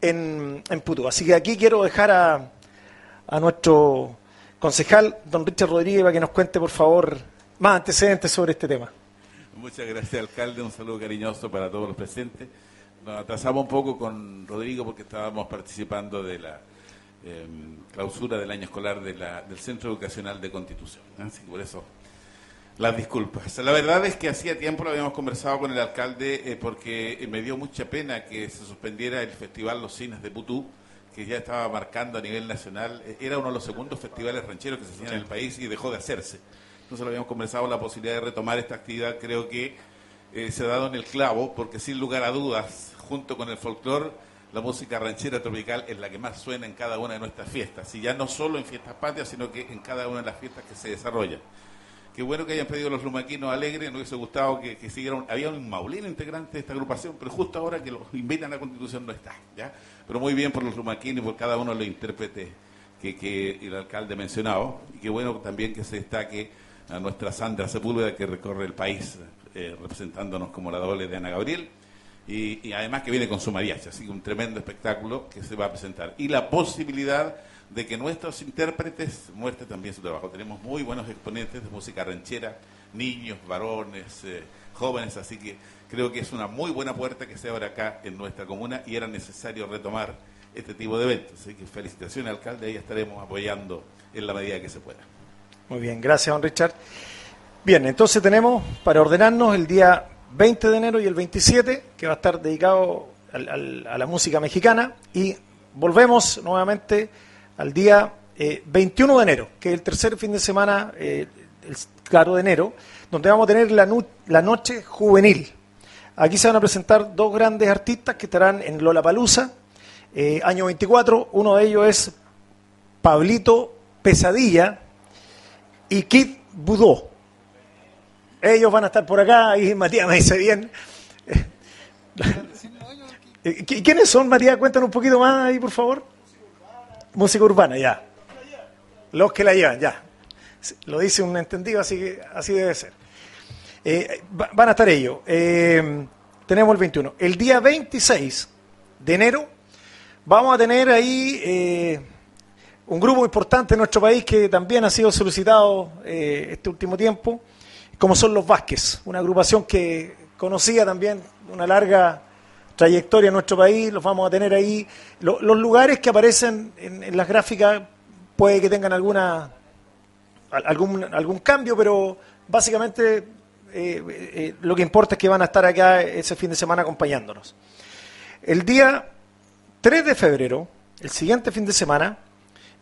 en, en Putu. Así que aquí quiero dejar a, a nuestro concejal, don Richard Rodríguez, para que nos cuente, por favor, más antecedentes sobre este tema. Muchas gracias, alcalde. Un saludo cariñoso para todos los presentes. Nos atrasamos un poco con Rodrigo porque estábamos participando de la em, clausura del año escolar de la, del Centro Educacional de Constitución. Así que por eso las disculpas. La verdad es que hacía tiempo lo habíamos conversado con el alcalde eh, porque me dio mucha pena que se suspendiera el Festival Los Cines de Putú, que ya estaba marcando a nivel nacional. Eh, era uno de los segundos festivales rancheros que se hacían en el país y dejó de hacerse. Lo habíamos conversado la posibilidad de retomar esta actividad. Creo que eh, se ha dado en el clavo porque sin lugar a dudas junto con el folclore, la música ranchera tropical es la que más suena en cada una de nuestras fiestas. Y ya no solo en fiestas patrias, sino que en cada una de las fiestas que se desarrollan. Qué bueno que hayan pedido los lumaquinos alegres, nos hubiese gustado que, siguieran. Había un maulino integrante de esta agrupación, pero justo ahora que los invitan a la Constitución no está. ¿ya? Pero muy bien por los lumaquinos y por cada uno de los intérpretes que, el alcalde mencionado. Y qué bueno también que se destaque a nuestra Sandra Sepúlveda que recorre el país eh, representándonos como la doble de Ana Gabriel y, además que viene con su mariachi, así que un tremendo espectáculo que se va a presentar. Y la posibilidad de que nuestros intérpretes muestren también su trabajo. Tenemos muy buenos exponentes de música ranchera, niños, varones, eh, jóvenes, así que creo que es una muy buena puerta que se abre acá en nuestra comuna y era necesario retomar este tipo de eventos. Así que felicitaciones, alcalde, ahí estaremos apoyando en la medida que se pueda. Muy bien, gracias, don Richard. Bien, entonces tenemos para ordenarnos el día 20 de enero y el 27, que va a estar dedicado a la música mexicana. Y volvemos nuevamente al día 21 eh, de enero, que es el tercer fin de semana, eh, el claro de enero, donde vamos a tener la, la noche juvenil. Aquí se van a presentar dos grandes artistas que estarán en Lola Palusa, eh, año 24. Uno de ellos es Pablito Pesadilla y Kid Budó. Ellos van a estar por acá y Matías me dice bien. ¿Quiénes son, Matías? Cuéntanos un poquito más ahí, por favor. Música urbana, ya. Los que la llevan, ya. Lo dice un entendido, así que así debe ser. Eh, van a estar ellos. Eh, tenemos el 21. El día 26 de enero vamos a tener ahí eh, un grupo importante en nuestro país que también ha sido solicitado eh, este último tiempo, como son los Vázquez, una agrupación que conocía también una larga trayectoria en nuestro país, los vamos a tener ahí. los lugares que aparecen en, las gráficas puede que tengan alguna algún, algún cambio, pero básicamente eh, eh, lo que importa es que van a estar acá ese fin de semana acompañándonos. El día 3 de febrero, el siguiente fin de semana,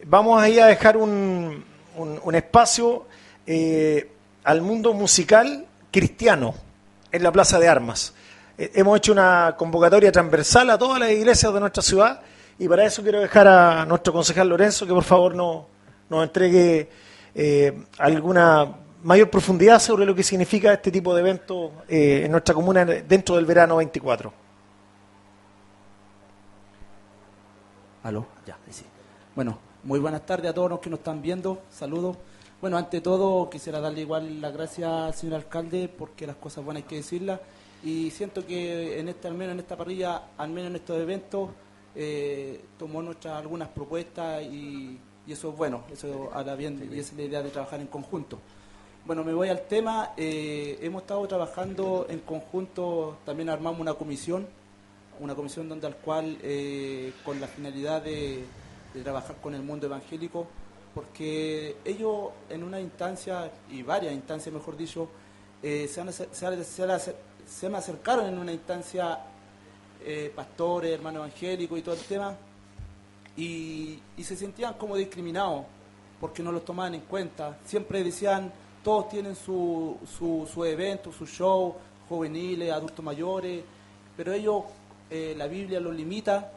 vamos ahí a dejar un, un, espacio eh, al mundo musical cristiano en la Plaza de Armas. hemos hecho una convocatoria transversal a todas las iglesias de nuestra ciudad y para eso quiero dejar a nuestro concejal Lorenzo que por favor nos, nos entregue alguna mayor profundidad sobre lo que significa este tipo de evento eh, en nuestra comuna dentro del verano 24. Aló, ya, sí. Bueno, muy buenas tardes a todos los que nos están viendo. Saludos. Bueno, ante todo quisiera darle igual las gracias al señor alcalde porque las cosas buenas hay que decirlas y siento que en este, al menos en esta parrilla, al menos en estos eventos, eh, tomó nuestras algunas propuestas y, eso es bueno, eso hará bien y esa es la idea de trabajar en conjunto. Bueno, me voy al tema. Eh, hemos estado trabajando en conjunto, también armamos una comisión, una comisión donde al cual, eh, con la finalidad de, trabajar con el mundo evangélico, porque ellos en una instancia, y varias instancias mejor dicho, eh, se, me acercaron en una instancia pastores, hermanos evangélicos y todo el tema, y, y se sentían como discriminados porque no los tomaban en cuenta. Siempre decían, todos tienen su, su, su evento, su show, juveniles, adultos mayores, pero ellos, eh, la Biblia los limita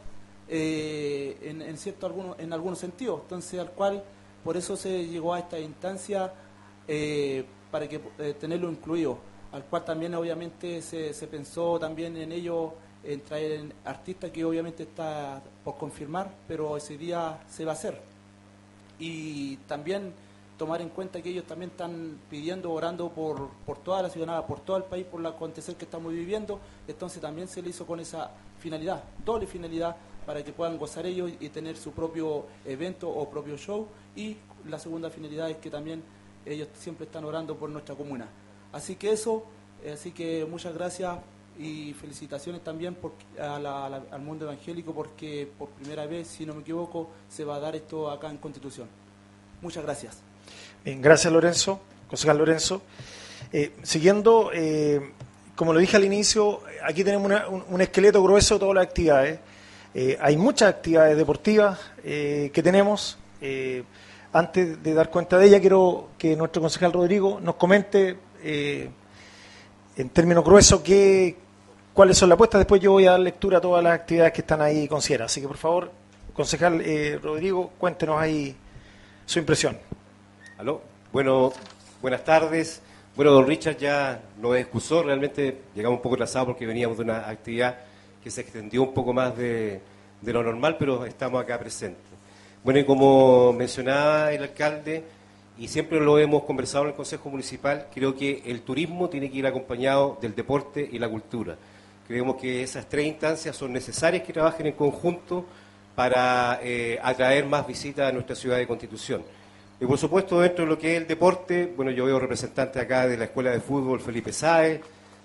eh, en, cierto alguno, en algunos sentidos, entonces al cual, por eso se llegó a esta instancia eh, para que tenerlo incluido, al cual también obviamente se, se pensó también en ello en traer artistas que obviamente está por confirmar, pero ese día se va a hacer. Y también tomar en cuenta que ellos también están pidiendo, orando por, por toda la ciudadanía, por todo el país, por el acontecer que estamos viviendo, entonces también se le hizo con esa finalidad, doble finalidad, para que puedan gozar ellos y tener su propio evento o propio show, y la segunda finalidad es que también ellos siempre están orando por nuestra comuna. Así que eso, eh, así que muchas gracias y felicitaciones también al mundo evangélico porque por primera vez, si no me equivoco, se va a dar esto acá en Constitución. Muchas gracias gracias Lorenzo, concejal Lorenzo. Eh, siguiendo, eh, como lo dije al inicio, aquí tenemos un, esqueleto grueso de todas las actividades. Eh, hay muchas actividades deportivas que tenemos. antes de dar cuenta de ella, quiero que nuestro concejal Rodrigo nos comente en términos gruesos qué, cuáles son las apuestas. Después yo voy a dar lectura a todas las actividades que están ahí consideradas. Así que, por favor, concejal Rodrigo, cuéntenos ahí su impresión. Aló. Bueno, buenas tardes. Bueno, don Richard ya nos excusó, realmente llegamos un poco atrasados porque veníamos de una actividad que se extendió un poco más de, lo normal, pero estamos acá presentes. Bueno, y como mencionaba el alcalde, y siempre lo hemos conversado en el Consejo Municipal, creo que el turismo tiene que ir acompañado del deporte y la cultura. Creemos que esas tres instancias son necesarias que trabajen en conjunto para eh, atraer más visitas a nuestra ciudad de Constitución. Y por supuesto, dentro de lo que es el deporte, bueno, yo veo representantes acá de la Escuela de Fútbol Felipe Sáez,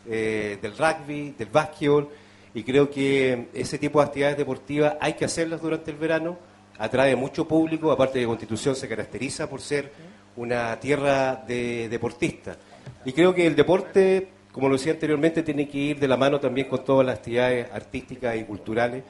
eh, del rugby, del básquetbol, y creo que ese tipo de actividades deportivas hay que hacerlas durante el verano, atrae mucho público, aparte de Constitución se caracteriza por ser una tierra de deportistas. Y creo que el deporte, como lo decía anteriormente, tiene que ir de la mano también con todas las actividades artísticas y culturales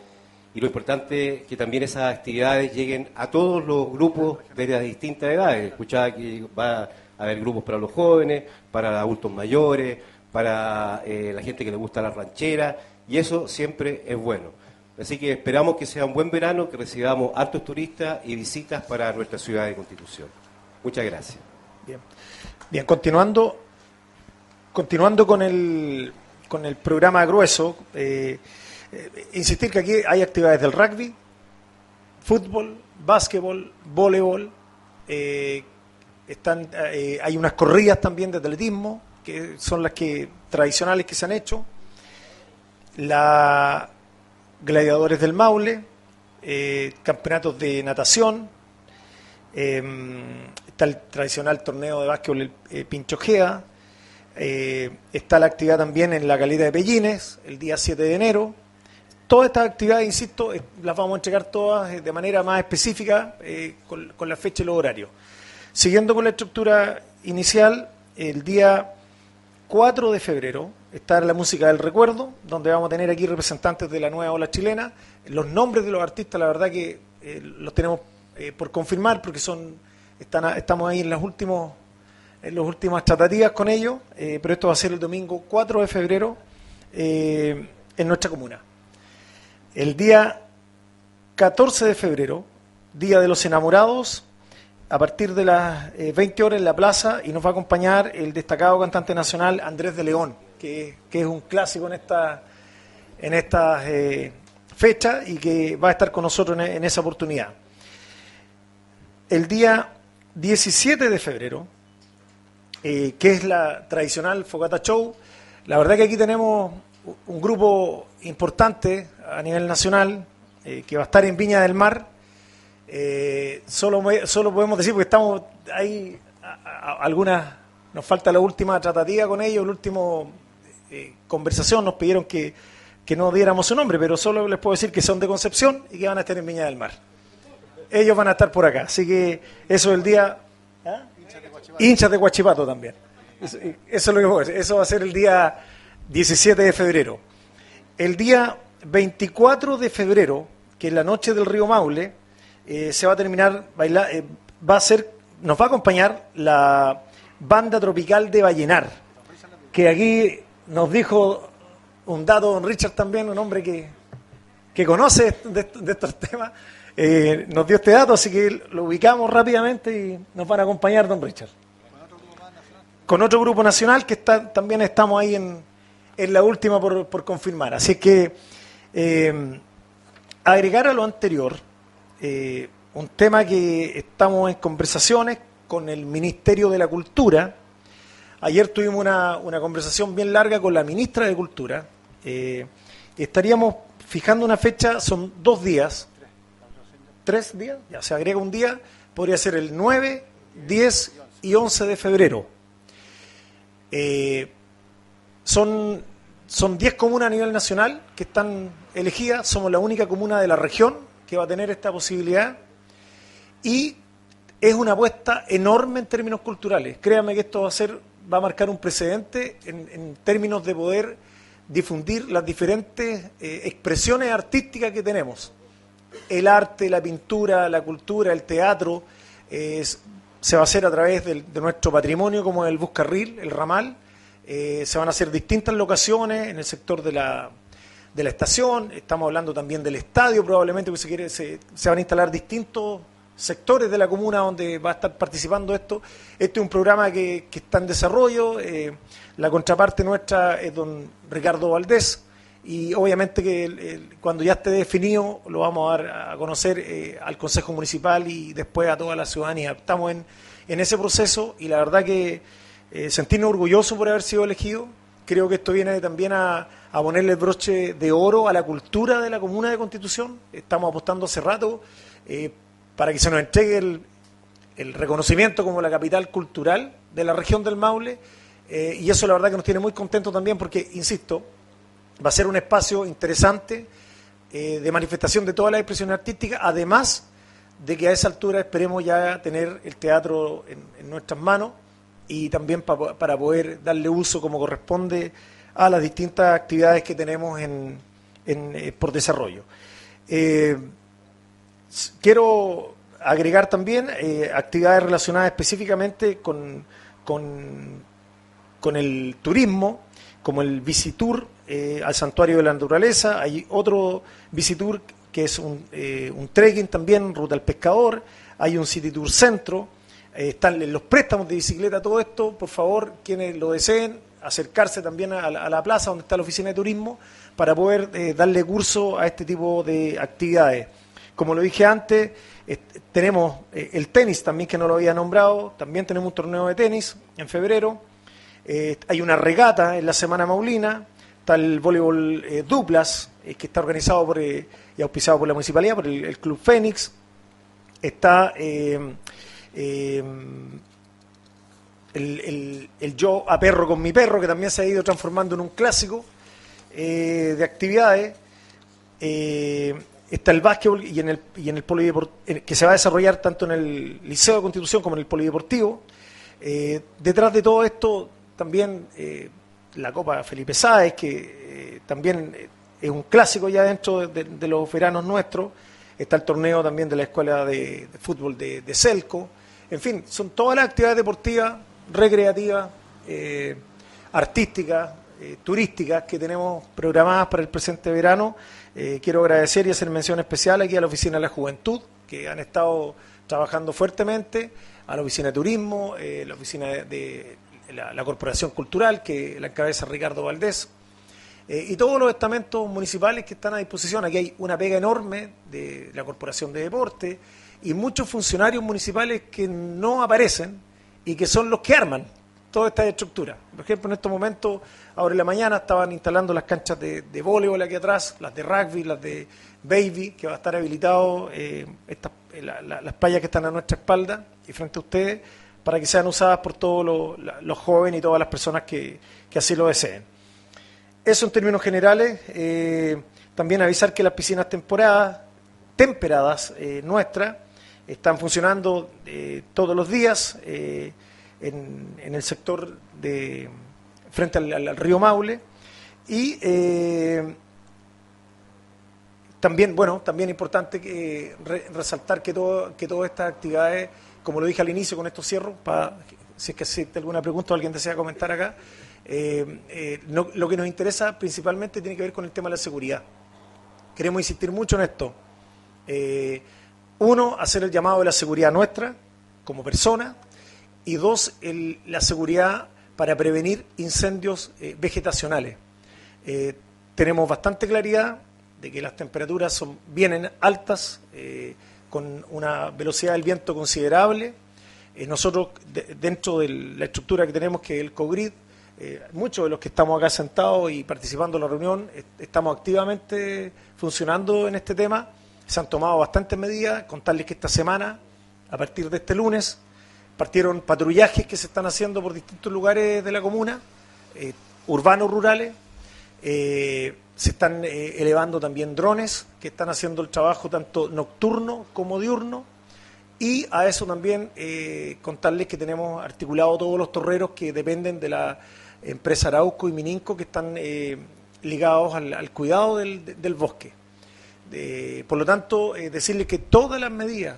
y lo importante es que también esas actividades lleguen a todos los grupos de las distintas edades. Escuchaba que va a haber grupos para los jóvenes, para adultos mayores, para eh, la gente que le gusta la ranchera, y eso siempre es bueno. Así que esperamos que sea un buen verano, que recibamos altos turistas y visitas para nuestra ciudad de Constitución. Muchas gracias. Bien, Bien continuando, continuando con el, con el programa grueso. Eh, insistir que aquí hay actividades del rugby, fútbol, básquetbol, voleibol, eh, están, eh, hay unas corridas también de atletismo, que son las que tradicionales que se han hecho. La Gladiadores del Maule, eh, campeonatos de natación, eh, está el tradicional torneo de básquetbol eh, Pinchojea, eh, está la actividad también en la calidad de Pellines, el día 7 de enero. Todas estas actividades, insisto, las vamos a entregar todas de manera más específica con, con la fecha y los horarios. Siguiendo con la estructura inicial, el día 4 de febrero está la música del recuerdo, donde vamos a tener aquí representantes de la nueva ola chilena. Los nombres de los artistas, la verdad que eh, los tenemos eh, por confirmar porque son están estamos ahí en las últimos en las últimas tratativas con ellos, eh, pero esto va a ser el domingo 4 de febrero en nuestra comuna. El día 14 de febrero, Día de los Enamorados, a partir de las eh, 20 horas en la plaza y nos va a acompañar el destacado cantante nacional Andrés de León, que, es un clásico en esta en estas eh, fechas y que va a estar con nosotros en, esa oportunidad. El día 17 de febrero, eh, que es la tradicional Fogata Show, la verdad que aquí tenemos un grupo importante a nivel nacional eh, que va a estar en Viña del Mar. Solo, solo podemos decir, porque estamos ahí, algunas, nos falta la última tratativa con ellos, la última eh, conversación, nos pidieron que, que no diéramos su nombre, pero solo les puedo decir que son de Concepción y que van a estar en Viña del Mar. Ellos van a estar por acá, así que eso es el día... ¿Ah? Hinchas de Guachipato también. Eso, eso es lo que a decir. Eso va a ser el día 17 de febrero. El día 24 de febrero, que es la noche del río Maule, eh, se va a terminar baila- eh, va a ser, nos va a acompañar la banda tropical de Vallenar, que aquí nos dijo un dato don Richard también, un hombre que, que conoce de, estos temas, eh, nos dio este dato, así que lo ubicamos rápidamente y nos van a acompañar don Richard. Con otro grupo nacional que está, también estamos ahí en, en la última por, por confirmar. Así que eh, agregar a lo anterior eh, un tema que estamos en conversaciones con el Ministerio de la Cultura. Ayer tuvimos una, conversación bien larga con la ministra de Cultura. Eh, estaríamos fijando una fecha, son dos días, tres días, ya se agrega un día, podría ser el 9, 10 y 11 de febrero. Eh, son, son 10 comunas a nivel nacional que están elegidas, somos la única comuna de la región que va a tener esta posibilidad y es una apuesta enorme en términos culturales. Créame que esto va a ser, va a marcar un precedente en, en términos de poder difundir las diferentes eh, expresiones artísticas que tenemos. El arte, la pintura, la cultura, el teatro, eh, se va a hacer a través del- de nuestro patrimonio como el Buscarril, el Ramal. Eh, se van a hacer distintas locaciones en el sector de la, de la estación. Estamos hablando también del estadio, probablemente, porque se, quiere, se, se van a instalar distintos sectores de la comuna donde va a estar participando esto. Este es un programa que, que está en desarrollo. eh, la contraparte nuestra es don Ricardo Valdés. Y obviamente que cuando ya esté definido lo vamos a dar a conocer eh, al Consejo Municipal y después a toda la ciudadanía. Estamos en, en ese proceso y la verdad que eh, sentirnos orgullosos por haber sido elegidos. Creo que esto viene también a, a ponerle broche de oro a la cultura de la Comuna de Constitución. Estamos apostando hace rato eh, para que se nos entregue el, reconocimiento como la capital cultural de la región del Maule. eh, y eso la verdad que nos tiene muy contentos también porque, insisto, va a ser un espacio interesante eh, de manifestación de toda la expresión artística, además de que a esa altura esperemos ya tener el teatro en, nuestras manos y también pa- para poder darle uso como corresponde a las distintas actividades que tenemos en, eh, por desarrollo. Quiero agregar también eh, actividades relacionadas específicamente con, con, con el turismo, como el Visitour eh, al Santuario de la Naturaleza. Hay otro Visitour que es un, eh, un trekking también, Ruta al Pescador. Hay un City Tour Centro. eh, están los préstamos de bicicleta, todo esto. Por favor, quienes lo deseen, acercarse también a la, a la plaza donde está la oficina de turismo para poder eh, darle curso a este tipo de actividades. Como lo dije antes, est- tenemos eh, el tenis también que no lo había nombrado, también tenemos un torneo de tenis en febrero, eh, hay una regata en la Semana Maulina, está el voleibol eh, duplas, eh, que está organizado por, eh, y auspiciado por la municipalidad, por el, Club Fénix. Está eh, eh, el, yo a perro con mi perro, que también se ha ido transformando en un clásico eh, de actividades. Eh, está el básquetbol y en el, y en el polidepor- en- que se va a desarrollar tanto en el Liceo de Constitución como en el Polideportivo. Eh, detrás de todo esto también eh, la Copa Felipe Sáez, que eh, también es un clásico ya dentro de, los veranos nuestros. Está el torneo también de la Escuela de, Fútbol de, de Celco. En fin, son todas las actividades deportivas, recreativas, artísticas, turísticas que tenemos programadas para el presente verano. Eh, quiero agradecer y hacer mención especial aquí a la Oficina de la Juventud, que han estado trabajando fuertemente, a la Oficina de Turismo, eh, la Oficina de, la Corporación Cultural, que la encabeza Ricardo Valdés, eh, y todos los estamentos municipales que están a disposición. Aquí hay una pega enorme de la Corporación de Deporte y muchos funcionarios municipales que no aparecen y que son los que arman toda esta estructura. Por ejemplo, en estos momentos, ahora en la mañana, estaban instalando las canchas de, voleibol aquí atrás, las de rugby, las de baby, que va a estar habilitado eh, eh, la- la- las playas que están a nuestra espalda y frente a ustedes, para que sean usadas por todos los, jóvenes y todas las personas que, así lo deseen. Eso en términos generales. eh, también avisar que las piscinas temporadas, temperadas eh, nuestras están funcionando eh, todos los días en el sector de frente al, río Maule. Y eh, también bueno también importante que, re- resaltar que todo, que todas estas actividades como lo dije al inicio con estos cierros para si es que existe alguna pregunta o alguien desea comentar acá eh, eh, lo que nos interesa principalmente tiene que ver con el tema de la seguridad. Queremos insistir mucho en esto. Eh, uno, hacer el llamado de la seguridad nuestra como persona y dos, el- la seguridad para prevenir incendios eh, vegetacionales. Eh, tenemos bastante claridad de que las temperaturas son, vienen altas, eh, con una velocidad del viento considerable. Nosotros, de- dentro de la estructura que tenemos, que es el COGRID, muchos de los que estamos acá sentados y participando en la reunión, est- estamos activamente funcionando en este tema. Se han tomado bastantes medidas, contarles que esta semana, a partir de este lunes, partieron patrullajes que se están haciendo por distintos lugares de la comuna, eh, urbanos, rurales. Eh, se están eh, elevando también drones que están haciendo el trabajo tanto nocturno como diurno. Y a eso también contarles que tenemos articulado todos los torreros que dependen de la empresa Arauco y Mininco que están ligados al, cuidado del, bosque. Por lo tanto, decirles que todas las medidas,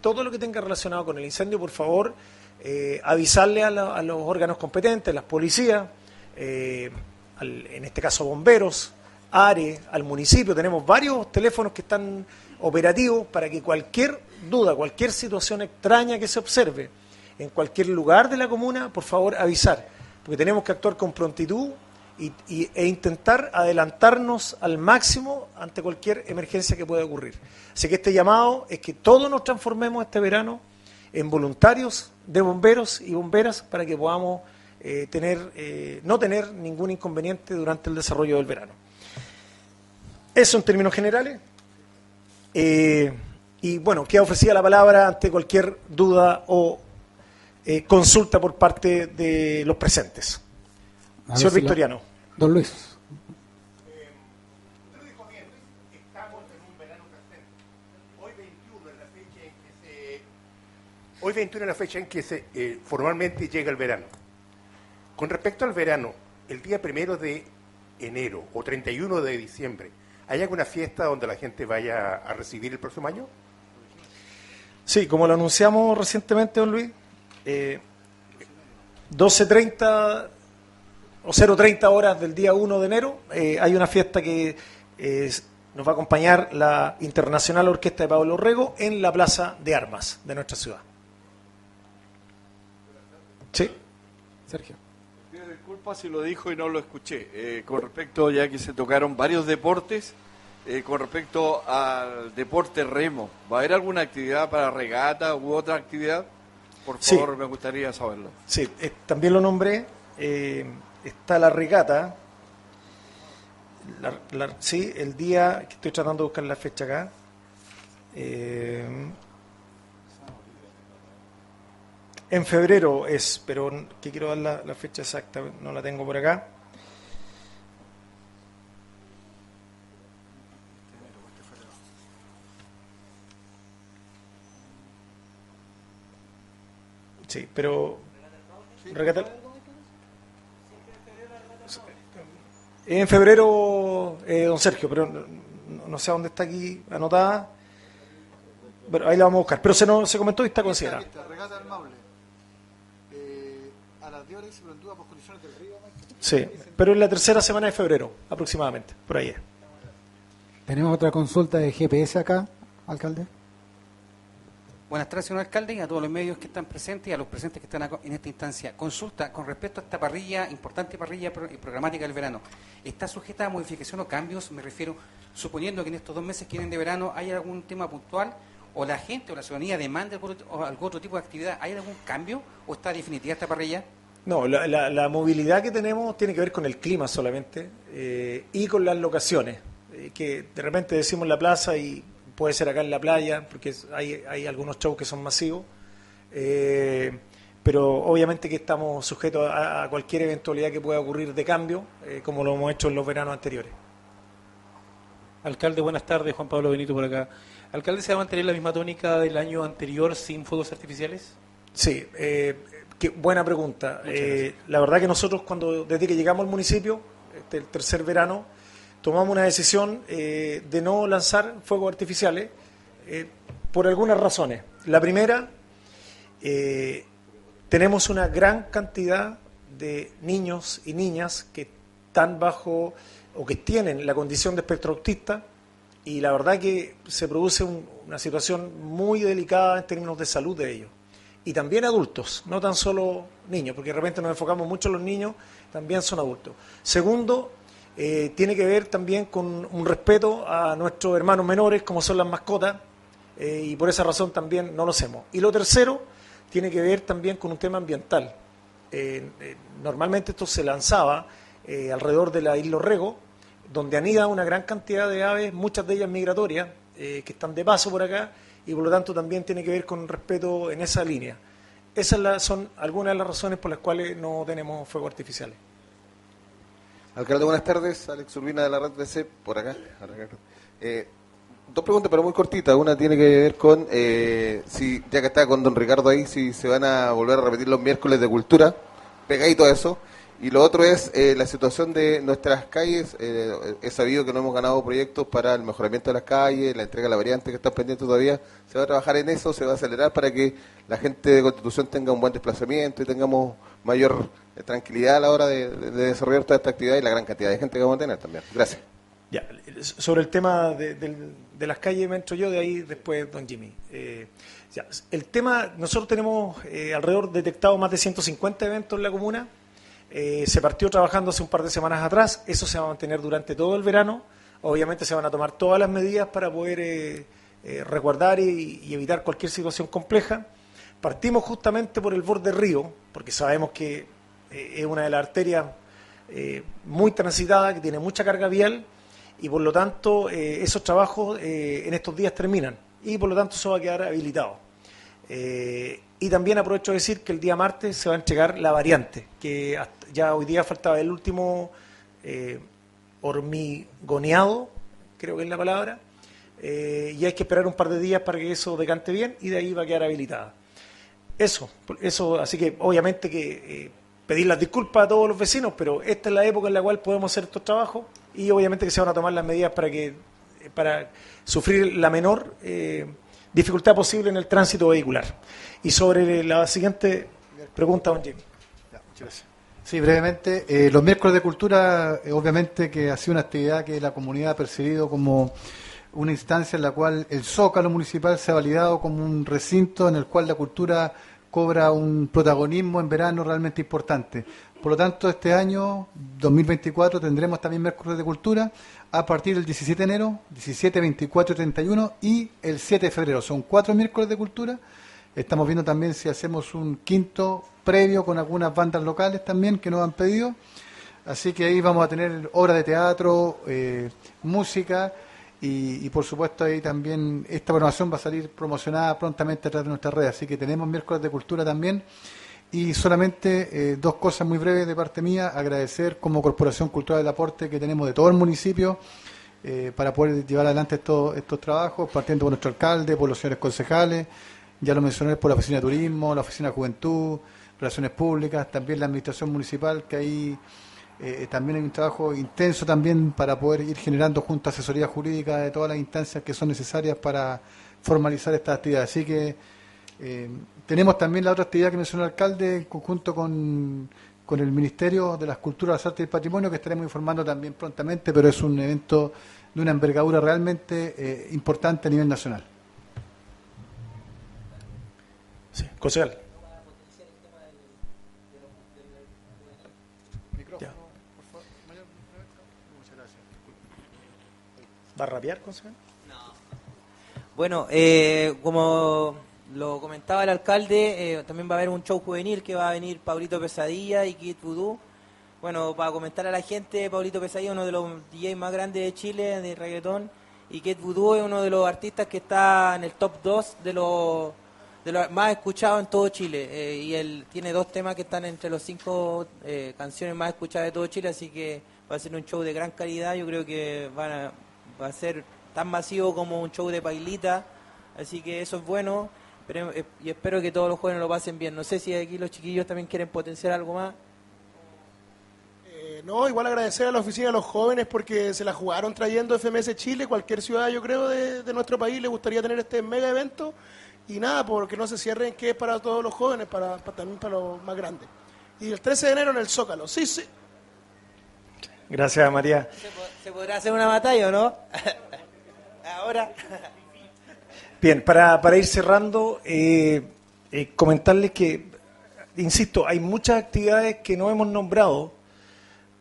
todo lo que tenga relacionado con el incendio, por favor, eh, avisarle a, la- a los órganos competentes, las policías, eh, al- en este caso bomberos, ARE, al municipio. Tenemos varios teléfonos que están operativos para que cualquier duda, cualquier situación extraña que se observe en cualquier lugar de la comuna, por favor avisar, porque tenemos que actuar con prontitud y, y- e intentar adelantarnos al máximo ante cualquier emergencia que pueda ocurrir. Así que este llamado es que todos nos transformemos este verano en voluntarios de bomberos y bomberas para que podamos eh, tener, eh, no tener ningún inconveniente durante el desarrollo del verano. Eso en términos generales. Eh, y bueno, queda ofrecida la palabra ante cualquier duda o eh, consulta por parte de los presentes. Señor Victoriano. Don Luis. Hoy 21 es la fecha en que se, eh, formalmente llega el verano. Con respecto al verano, el día primero de enero o 31 de diciembre, ¿hay alguna fiesta donde la gente vaya a recibir el próximo año? Sí, como lo anunciamos recientemente, don Luis, eh, 12.30 o 0.30 horas del día 1 de enero, eh, hay una fiesta que eh, nos va a acompañar la Internacional Orquesta de Pablo Rego en la Plaza de Armas de nuestra ciudad. Sí. Sergio. Pido disculpas si lo dijo y no lo escuché. Eh, con respecto, ya que se tocaron varios deportes, eh, con respecto al deporte remo, ¿va a haber alguna actividad para regata u otra actividad? Por Sí. favor, me gustaría saberlo. Sí, eh, también lo nombré. Está la regata sí, el día, que estoy tratando de buscar la fecha acá. Eh, en febrero es, pero que quiero dar la, la fecha exacta, no la tengo por acá. Sí, pero regata- En febrero, eh, don Sergio, pero no, no- no sé dónde está aquí anotada. Pero ahí la vamos a buscar. Pero se, nos, se comentó y está considerada. Regata del Maule. Eh, a las 10 horas se prendúa por condiciones del río. Sí, pero en la tercera semana de febrero, aproximadamente, por ahí es. Tenemos otra consulta de GPS acá, alcalde. Buenas tardes, señor alcalde, y a todos los medios que están presentes y a los presentes que están en esta instancia. Consulta con respecto a esta parrilla, importante parrilla pro- programática del verano. ¿Está sujeta a modificación o cambios? Me refiero, suponiendo que en estos dos meses que vienen de verano hay algún tema puntual o la gente o la ciudadanía demanda algún algún otro tipo de actividad, ¿hay algún cambio o está definitiva esta parrilla? No, la, la- la movilidad que tenemos tiene que ver con el clima solamente eh, y con las locaciones. eh, que de repente decimos la plaza y puede ser acá en la playa, porque hay, hay algunos shows que son masivos. eh, pero obviamente que estamos sujetos a, a cualquier eventualidad que pueda ocurrir de cambio, eh, como lo hemos hecho en los veranos anteriores. Alcalde, buenas tardes. Juan Pablo Benito por acá. Alcalde, ¿se va a mantener la misma tónica del año anterior sin fuegos artificiales? Sí, eh, qué buena pregunta. La verdad que nosotros cuando desde que llegamos al municipio, este, el tercer verano, tomamos una decisión eh, de no lanzar fuegos artificiales eh, por algunas razones. La primera, eh, tenemos una gran cantidad de niños y niñas que están bajo o que tienen la condición de espectro autista y la verdad que se produce un- una situación muy delicada en términos de salud de ellos. Y también adultos, no tan solo niños, porque de repente nos enfocamos mucho en los niños, también son adultos. Segundo, eh, tiene que ver también con un respeto a nuestros hermanos menores, como son las mascotas, eh, y por esa razón también no lo hacemos. Y lo tercero, tiene que ver también con un tema ambiental. Eh, normalmente esto se lanzaba alrededor de la isla Rego, donde anida una gran cantidad de aves, muchas de ellas migratorias, que están de paso por acá, y por lo tanto también tiene que ver con respeto en esa línea. Esas son algunas de las razones por las cuales no tenemos fuegos artificiales. Alcalde, buenas tardes. Alex Urbina de la Red DC, por acá. Eh, dos preguntas, pero muy cortitas. Una tiene que ver con, eh, si ya que está con don Ricardo ahí, si se van a volver a repetir los miércoles de cultura, pegadito a eso. Y lo otro es eh, la situación de nuestras calles. Eh, he sabido que no hemos ganado proyectos para el mejoramiento de las calles, la entrega de la variante que están pendientes todavía. ¿Se va a trabajar en eso? ¿Se va a acelerar para que la gente de Constitución tenga un buen desplazamiento y tengamos mayor eh, tranquilidad a la hora de, de- de desarrollar toda esta actividad y la gran cantidad de gente que vamos a tener también? Gracias. Ya, sobre el tema de, de las calles me entro yo, de ahí después don Jimmy. Eh, ya, el tema, nosotros tenemos alrededor detectado más de 150 eventos en la comuna. Eh, se partió trabajando hace un par de semanas atrás, eso se va a mantener durante todo el verano. Obviamente se van a tomar todas las medidas para poder eh, eh, resguardar y, y evitar cualquier situación compleja. Partimos justamente por el borde río, porque sabemos que eh, es una de las arterias eh, muy transitada, que tiene mucha carga vial y por lo tanto esos trabajos en estos días terminan y por lo tanto eso va a quedar habilitado. Eh, y también aprovecho de decir que el día martes se va a entregar la variante, que ya hoy día faltaba el último eh, hormigoneado, creo que es la palabra, eh, y hay que esperar un par de días para que eso decante bien y de ahí va a quedar habilitada. Eso, eso, así que obviamente que eh, pedir las disculpas a todos los vecinos, pero esta es la época en la cual podemos hacer estos trabajos y obviamente que se van a tomar las medidas para que para sufrir la menor dificultad posible en el tránsito vehicular. Y sobre la siguiente pregunta, don Jimmy. Sí, brevemente. eh, los miércoles de cultura, eh, obviamente que ha sido una actividad que la comunidad ha percibido como una instancia en la cual el Zócalo Municipal se ha validado como un recinto en el cual la cultura cobra un protagonismo en verano realmente importante. Por lo tanto, este año, 2024, tendremos también miércoles de cultura a partir del 17 de enero, 17, 24 y 31 y el 7 de febrero. Son cuatro miércoles de cultura. Estamos viendo también si hacemos un quinto previo con algunas bandas locales también que nos han pedido. Así que ahí vamos a tener obras de teatro, eh, música y, y, por supuesto ahí también esta programación va a salir promocionada prontamente a través de nuestras redes. Así que tenemos miércoles de cultura también. Y solamente eh, dos cosas muy breves de parte mía. Agradecer como Corporación Cultural del Aporte que tenemos de todo el municipio eh, para poder llevar adelante estos, estos trabajos, partiendo por nuestro alcalde, por los señores concejales, ya lo mencioné por la Oficina de Turismo, la Oficina de Juventud, Relaciones Públicas, también la Administración Municipal, que ahí eh, también hay un trabajo intenso también para poder ir generando junto a asesoría jurídica de todas las instancias que son necesarias para formalizar estas actividades. Así que eh, tenemos también la otra actividad que mencionó el alcalde en conjunto con, con el Ministerio de las Culturas, las Artes y el Patrimonio, que estaremos informando también prontamente, pero es un evento de una envergadura realmente eh, importante a nivel nacional. Sí, concejal. ¿Va a rapear, concejal? No. Bueno, eh, como lo comentaba el alcalde, eh, también va a haber un show juvenil que va a venir Paulito Pesadilla y Kid Voodoo. Bueno, para comentar a la gente, Paulito Pesadilla uno de los DJs más grandes de Chile de reggaetón y Kid Voodoo es uno de los artistas que está en el top 2 de los, de los más escuchados en todo Chile. Eh, y él tiene dos temas que están entre los cinco eh, canciones más escuchadas de todo Chile, así que va a ser un show de gran calidad. Yo creo que van a, va a ser tan masivo como un show de Pailita, así que eso es bueno. Pero, eh, y espero que todos los jóvenes lo pasen bien. No sé si aquí los chiquillos también quieren potenciar algo más. Eh, no, igual agradecer a la oficina de los jóvenes porque se la jugaron trayendo FMS Chile. Cualquier ciudad, yo creo, de, de nuestro país le gustaría tener este mega evento. Y nada, porque no se cierren, que es para todos los jóvenes, para, para también para los más grandes. Y el 13 de enero en el Zócalo. Sí, sí. Gracias, María. ¿Se, po- se podrá hacer una batalla o no? Ahora. Bien, para, para ir cerrando, eh, eh, comentarles que, insisto, hay muchas actividades que no hemos nombrado,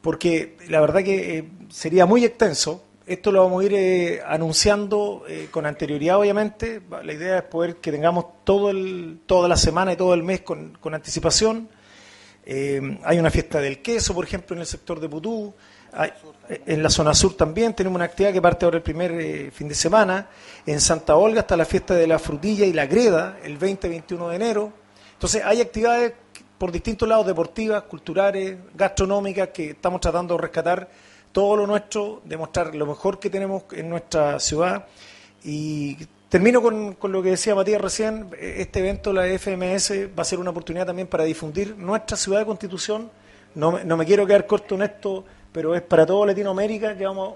porque la verdad que eh, sería muy extenso. Esto lo vamos a ir anunciando con anterioridad, obviamente. La idea es poder que tengamos todo el, toda la semana y todo el mes con, con anticipación. Hay una fiesta del queso, por ejemplo, en el sector de Putú. Eh, en la zona sur también tenemos una actividad que parte ahora el primer eh, fin de semana. En Santa Olga está la fiesta de la frutilla y la greda, el 20-21 de enero. Entonces hay actividades por distintos lados, deportivas, culturales, gastronómicas, que estamos tratando de rescatar todo lo nuestro, demostrar lo mejor que tenemos en nuestra ciudad. Y termino con, con lo que decía Matías recién, este evento, la FMS, va a ser una oportunidad también para difundir nuestra ciudad de Constitución. No, no me quiero quedar corto en esto, pero es para toda Latinoamérica, que vamos,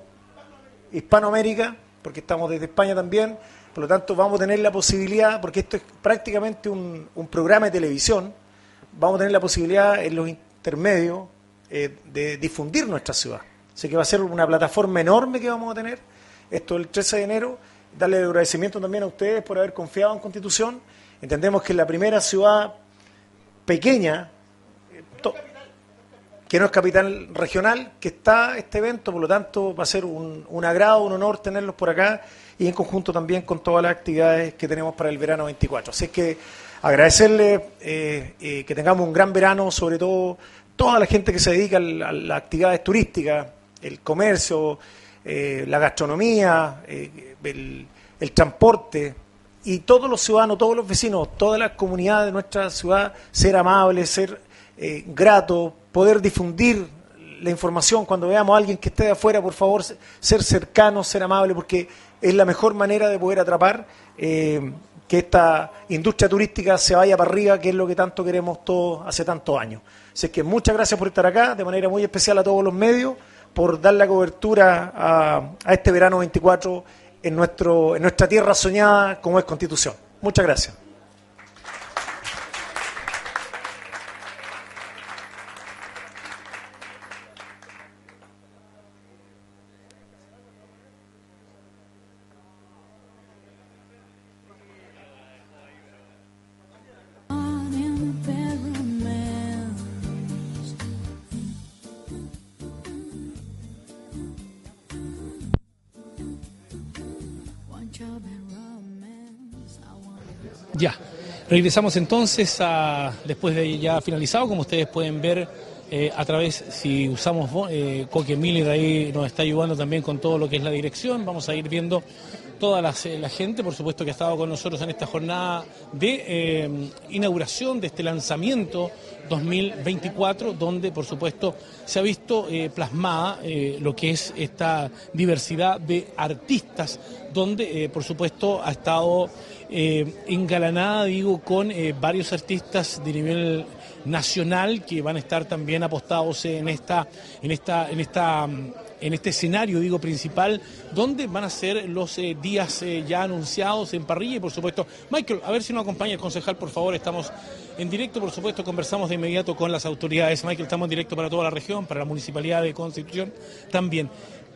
Hispanoamérica, porque estamos desde España también, por lo tanto vamos a tener la posibilidad, porque esto es prácticamente un, programa de televisión, vamos a tener la posibilidad en los intermedios eh, de difundir nuestra ciudad. Así que va a ser una plataforma enorme que vamos a tener, esto el 13 de enero, darle el agradecimiento también a ustedes por haber confiado en Constitución. Entendemos que es la primera ciudad pequeña, eh, que no es capital regional, que está este evento, por lo tanto va a ser un, un agrado, un honor tenerlos por acá y en conjunto también con todas las actividades que tenemos para el verano 24. Así que agradecerle eh, eh, que tengamos un gran verano, sobre todo toda la gente que se dedica a las actividades turísticas, el comercio, eh, la gastronomía, el, el transporte, y todos los ciudadanos, todos los vecinos, todas las comunidades de nuestra ciudad, ser amables, ser eh, gratos, poder difundir la información cuando veamos a alguien que esté de afuera, por favor, se- ser cercano, ser amable, porque es la mejor manera de poder atrapar eh, que esta industria turística se vaya para arriba, que es lo que tanto queremos todos hace tantos años. Así que muchas gracias por estar acá, de manera muy especial a todos los medios, por dar la cobertura a, a este verano 24 en, nuestro, en nuestra tierra soñada como es Constitución. Muchas gracias. Regresamos entonces a, después de ya finalizado, como ustedes pueden ver eh, a través, si usamos eh, Coque Miller ahí nos está ayudando también con todo lo que es la dirección, vamos a ir viendo toda la, gente, por supuesto, que ha estado con nosotros en esta jornada de eh, inauguración de este lanzamiento 2024, donde, por supuesto, se ha visto eh, plasmada eh, lo que es esta diversidad de artistas, donde, por supuesto, ha estado engalanada, digo, con varios artistas de nivel nacional que van a estar también apostados en esta, en esta, en esta en este escenario, digo, principal, donde van a ser los eh, días eh, ya anunciados en parrilla y, por supuesto, Michael, a ver si nos acompaña el concejal, por favor, estamos en directo, por supuesto, conversamos de inmediato con las autoridades. Michael, estamos en directo para toda la región, para la Municipalidad de Constitución también.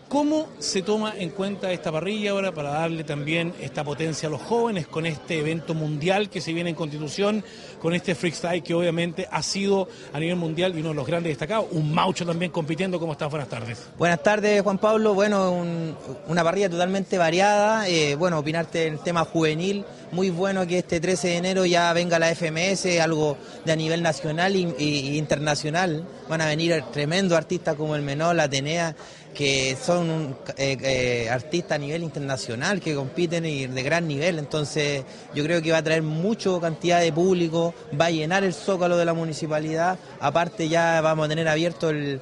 ¿Cómo se toma en cuenta esta parrilla ahora para darle también esta potencia a los jóvenes con este evento mundial que se viene en Constitución, con este freestyle que obviamente ha sido a nivel mundial y uno de los grandes destacados? Un maucho también compitiendo. ¿Cómo estás? Buenas tardes. Buenas tardes, Juan Pablo. Bueno, un- una parrilla totalmente variada. Eh, bueno, opinarte en el tema juvenil. Muy bueno que este 13 de enero ya venga la FMS, algo de a nivel nacional y internacional. Van a venir tremendos artistas como el Menor, la Atenea, que son eh, eh, artistas a nivel internacional, que compiten y de gran nivel. Entonces, yo creo que va a traer mucho cantidad de público, va a llenar el zócalo de la municipalidad. Aparte, ya vamos a tener abierto el,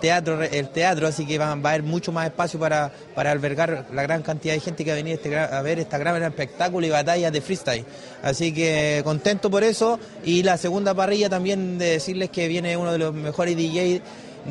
teatro, el teatro, así que va, a haber mucho más espacio para, para albergar la gran cantidad de gente que va a venir este a ver esta gran espectáculo y batallas de freestyle. Así que contento por eso. Y la segunda parrilla también de decirles que viene uno de los mejores DJs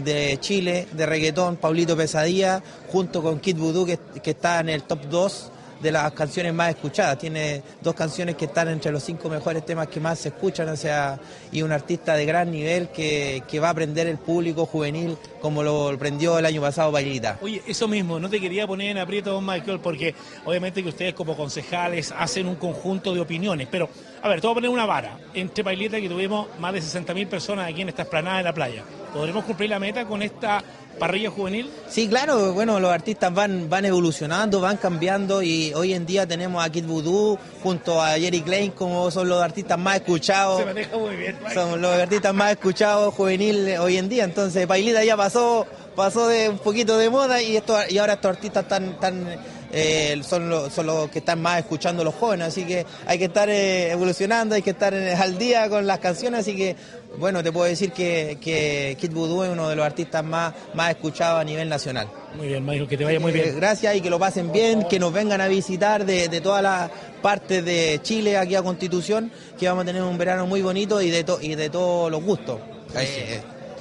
de Chile, de reggaetón, Paulito Pesadilla, junto con Kid Voodoo, que, está en el top 2 de las canciones más escuchadas. Tiene dos canciones que están entre los cinco mejores temas que más se escuchan, o sea, y un artista de gran nivel que, que va a aprender el público juvenil como lo aprendió el año pasado Bailita. Oye, eso mismo, no te quería poner en aprieto, don Michael, porque obviamente que ustedes como concejales hacen un conjunto de opiniones, pero, a ver, te voy a poner una vara. Entre Paileta que tuvimos más de 60.000 personas aquí en esta esplanada de la playa, ¿podremos cumplir la meta con esta parrilla juvenil? Sí, claro, bueno, los artistas van, van evolucionando, van cambiando y hoy en día tenemos a Kid Voodoo junto a Jerry Klein como son los artistas más escuchados. Se maneja muy bien. Son los artistas más escuchados juvenil hoy en día, entonces Pailita ya pasó pasó de un poquito de moda y esto y ahora estos artistas están tan eh, son, los, son los que están más escuchando los jóvenes, así que hay que estar eh, evolucionando, hay que estar eh, al día con las canciones, así que bueno, te puedo decir que, que Kid Voodoo es uno de los artistas más, más escuchados a nivel nacional. Muy bien, Michael, que te vaya muy bien. Eh, gracias y que lo pasen bien, que nos vengan a visitar de, de todas las partes de Chile aquí a Constitución, que vamos a tener un verano muy bonito y de, to- y de todos los gustos.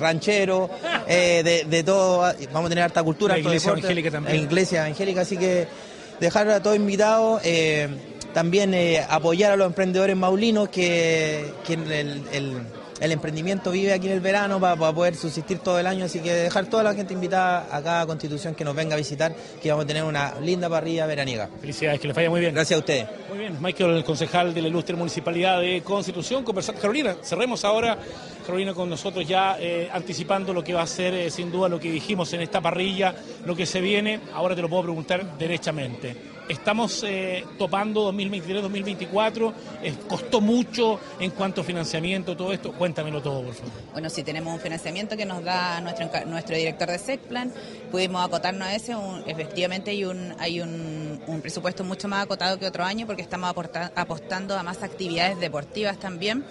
Ranchero, eh, de, de todo, vamos a tener harta cultura, La iglesia deporte, evangélica también. la iglesia evangélica, así que dejar a todos invitados, eh, también eh, apoyar a los emprendedores maulinos que, que el, el- el emprendimiento vive aquí en el verano para, para poder subsistir todo el año, así que dejar toda la gente invitada acá a Constitución que nos venga a visitar, que vamos a tener una linda parrilla veraniega. Felicidades, que les vaya muy bien. Gracias a ustedes. Muy bien, Michael, el concejal de la ilustre municipalidad de Constitución, conversando. Carolina, cerremos ahora, Carolina, con nosotros ya eh, anticipando lo que va a ser, eh, sin duda, lo que dijimos en esta parrilla, lo que se viene. Ahora te lo puedo preguntar derechamente. Estamos eh, topando 2023-2024, eh, costó mucho en cuanto a financiamiento, todo esto. Cuéntamelo todo, por favor. Bueno, sí tenemos un financiamiento que nos da nuestro, nuestro director de SECPLAN, pudimos acotarnos a ese, un- efectivamente hay un, hay un, un presupuesto mucho más acotado que otro año porque estamos aporta- apostando a más actividades deportivas también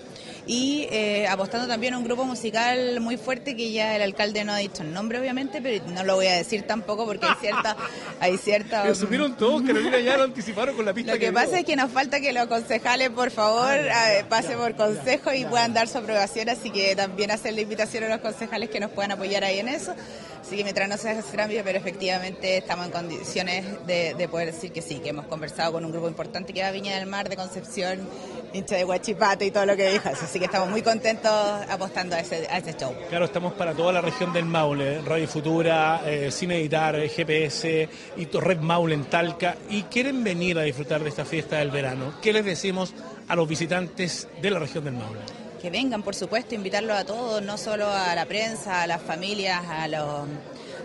y eh, apostando también a un grupo musical muy fuerte que ya el alcalde no ha dicho el nombre obviamente, pero no lo voy a decir tampoco porque hay cierta... hay cierta Lo supieron todos, Carolina, ya lo anticiparon con la pista lo que pasa es que nos falta que los concejales, por favor, eh, pasen por consejo y puedan dar su aprobación, así que también hacer la invitación a los concejales que nos puedan apoyar ahí en eso. Así que mientras no se ese cambio, pero efectivamente estamos en condiciones de, de poder decir que sí, que hemos conversado con un grupo importante que va a Viña del Mar, de Concepción, hincha de Huachipato y todo lo que dijo. Así que estamos muy contentos apostando a ese, a ese show. Claro, estamos para toda la región del Maule, Radio Futura, eh, Cine Editar, eh, GPS y Red Maule en Talca, y quieren venir a disfrutar de esta fiesta del verano. ¿Qué les decimos a los visitantes de la región del Maule? que vengan, por supuesto, invitarlos a todos, no solo a la prensa, a las familias, a los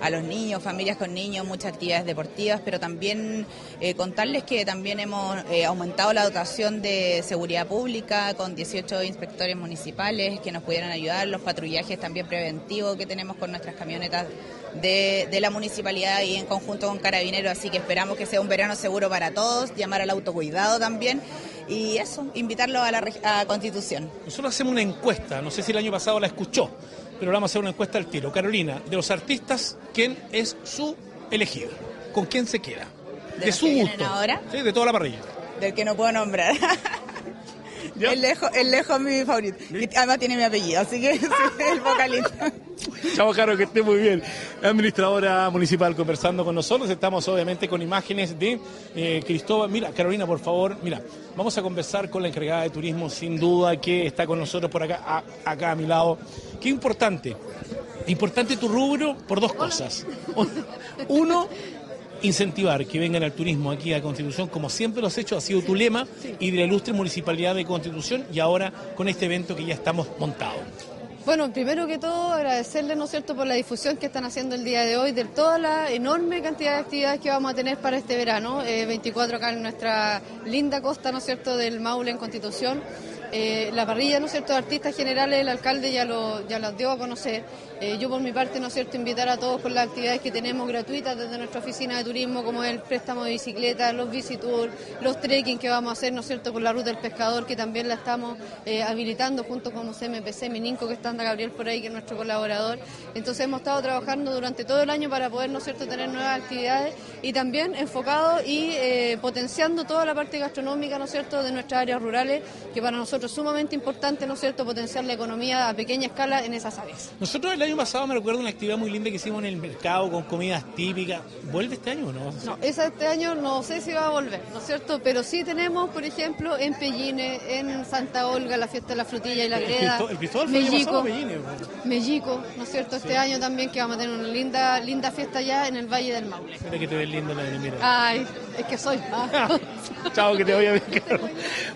a los niños, familias con niños, muchas actividades deportivas, pero también eh, contarles que también hemos eh, aumentado la dotación de seguridad pública con 18 inspectores municipales que nos pudieran ayudar, los patrullajes también preventivos que tenemos con nuestras camionetas de, de la municipalidad y en conjunto con Carabineros, así que esperamos que sea un verano seguro para todos, llamar al autocuidado también y eso, invitarlo a la a Constitución. Nosotros hacemos una encuesta, no sé si el año pasado la escuchó, pero vamos a hacer una encuesta al tiro. Carolina, de los artistas, ¿quién es su elegida? ¿Con quién se queda? ¿De, su gusto. ahora? Sí, de toda la parrilla. Del que no puedo nombrar. El lejos, el lejos es mi favorito. Y además tiene mi apellido, así que el vocalista. Chao, Caro, que esté muy bien. Administradora municipal conversando con nosotros. Estamos obviamente con imágenes de eh, Cristóbal. Mira, Carolina, por favor, mira, vamos a conversar con la encargada de turismo, sin duda, que está con nosotros por acá, acá a mi lado. Qué importante. Importante tu rubro por dos cosas. Uno, incentivar que vengan al turismo aquí a Constitución, como siempre lo has hecho, ha sido tu lema, y de la ilustre Municipalidad de Constitución, y ahora con este evento que ya estamos montados. Bueno, primero que todo agradecerles, ¿no es cierto?, por la difusión que están haciendo el día de hoy de toda la enorme cantidad de actividades que vamos a tener para este verano, 24 eh, acá en nuestra linda costa, ¿no es cierto?, del Maule en Constitución. Eh, la parrilla, ¿no es cierto?, de artistas generales, el alcalde ya lo, ya dio a conocer. Eh, yo por mi parte, ¿no es cierto?, invitar a todos con las actividades que tenemos gratuitas desde nuestra oficina de turismo, como el préstamo de bicicletas, los visitours, los trekking que vamos a hacer, ¿no es cierto?, con la ruta del pescador, que también la estamos eh, habilitando junto con los MPC, Mininco, que está anda Gabriel por ahí, que es nuestro colaborador. Entonces hemos estado trabajando durante todo el año para poder, ¿no es cierto?, tener nuevas actividades y también enfocado y potenciando toda la parte gastronómica, ¿no es cierto?, de nuestras áreas rurales, que para nosotros sumamente importante, ¿no es cierto?, potenciar la economía a pequeña escala en esas áreas. Nosotros el año pasado me recuerdo una actividad muy linda que hicimos en el mercado con comidas típicas. ¿Vuelve este año o no? No, esa este año no sé si va a volver, ¿no es cierto? Pero sí tenemos, por ejemplo, en Pelline, en Santa Olga, la fiesta de la frutilla y la greda. El Cristóbal Mellico, Pelline. Mellico, ¿no es cierto? Este año también que vamos a tener una linda linda fiesta ya en el Valle del Maule. Mira que te ves lindo la de mira. Ay, es que soy. Chao, que te vaya bien,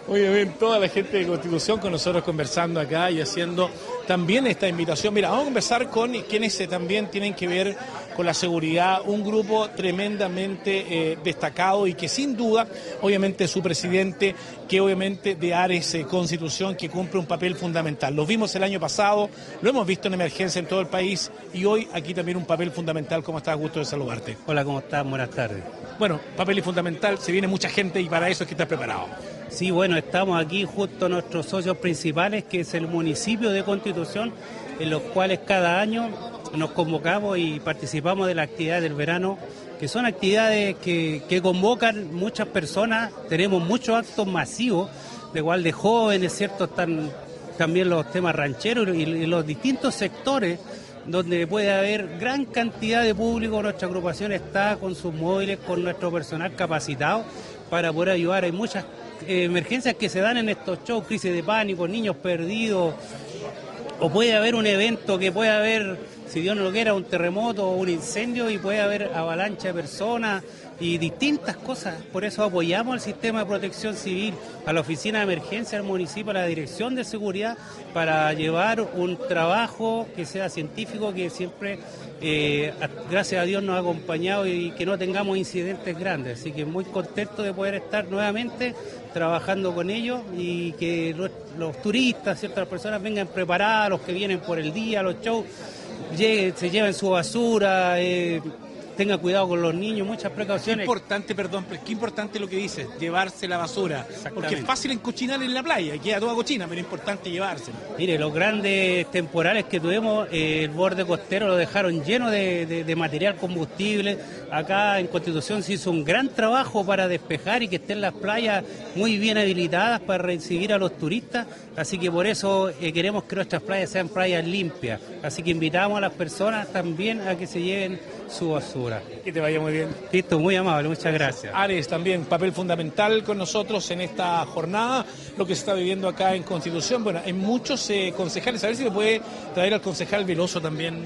Muy bien, toda la gente de Constitución con nosotros conversando acá y haciendo también esta invitación. Mira, vamos a conversar con quienes también tienen que ver con la seguridad, un grupo tremendamente eh, destacado y que sin duda, obviamente su presidente, que obviamente de Ares eh, Constitución, que cumple un papel fundamental. Lo vimos el año pasado, lo hemos visto en emergencia en todo el país y hoy aquí también un papel fundamental. ¿Cómo estás? Gusto de saludarte. Hola, ¿cómo estás? Buenas tardes. Bueno, papel y fundamental, se viene mucha gente y para eso es que estás preparado. Sí, bueno, estamos aquí justo nuestros socios principales, que es el municipio de Constitución, en los cuales cada año nos convocamos y participamos de la actividad del verano, que son actividades que, convocan muchas personas, tenemos muchos actos masivos, de igual de jóvenes, ¿cierto? Están también los temas rancheros y los distintos sectores donde puede haber gran cantidad de público. Nuestra agrupación está con sus móviles, con nuestro personal capacitado para poder ayudar. Hay muchas eh, emergencias que se dan en estos shows, crisis de pánico, niños perdidos, o puede haber un evento que puede haber, si Dios no lo quiera, un terremoto o un incendio y puede haber avalancha de personas y distintas cosas. Por eso apoyamos al sistema de protección civil, a la oficina de emergencia del municipio, a la dirección de seguridad, para llevar un trabajo que sea científico, que siempre, eh, gracias a Dios, nos ha acompañado y que no tengamos incidentes grandes. Así que muy contento de poder estar nuevamente trabajando con ellos y que los, turistas, ciertas personas vengan preparadas, los que vienen por el día, los shows, se lleven su basura. Eh, tenga cuidado con los niños, muchas precauciones. Qué importante, perdón, pero qué importante lo que dices, llevarse la basura. Porque es fácil encochinar en la playa, queda toda cochina, pero es importante llevársela. Mire, los grandes temporales que tuvimos, eh, el borde costero lo dejaron lleno de, material combustible. Acá en Constitución se hizo un gran trabajo para despejar y que estén las playas muy bien habilitadas para recibir a los turistas. Así que por eso eh, queremos que nuestras playas sean playas limpias. Así que invitamos a las personas también a que se lleven su basura. Que te vaya muy bien. Listo, muy amable, muchas gracias. Ares también, papel fundamental con nosotros en esta jornada, lo que se está viviendo acá en Constitución. Bueno, hay muchos eh, concejales, a ver si me puede traer al concejal Veloso también.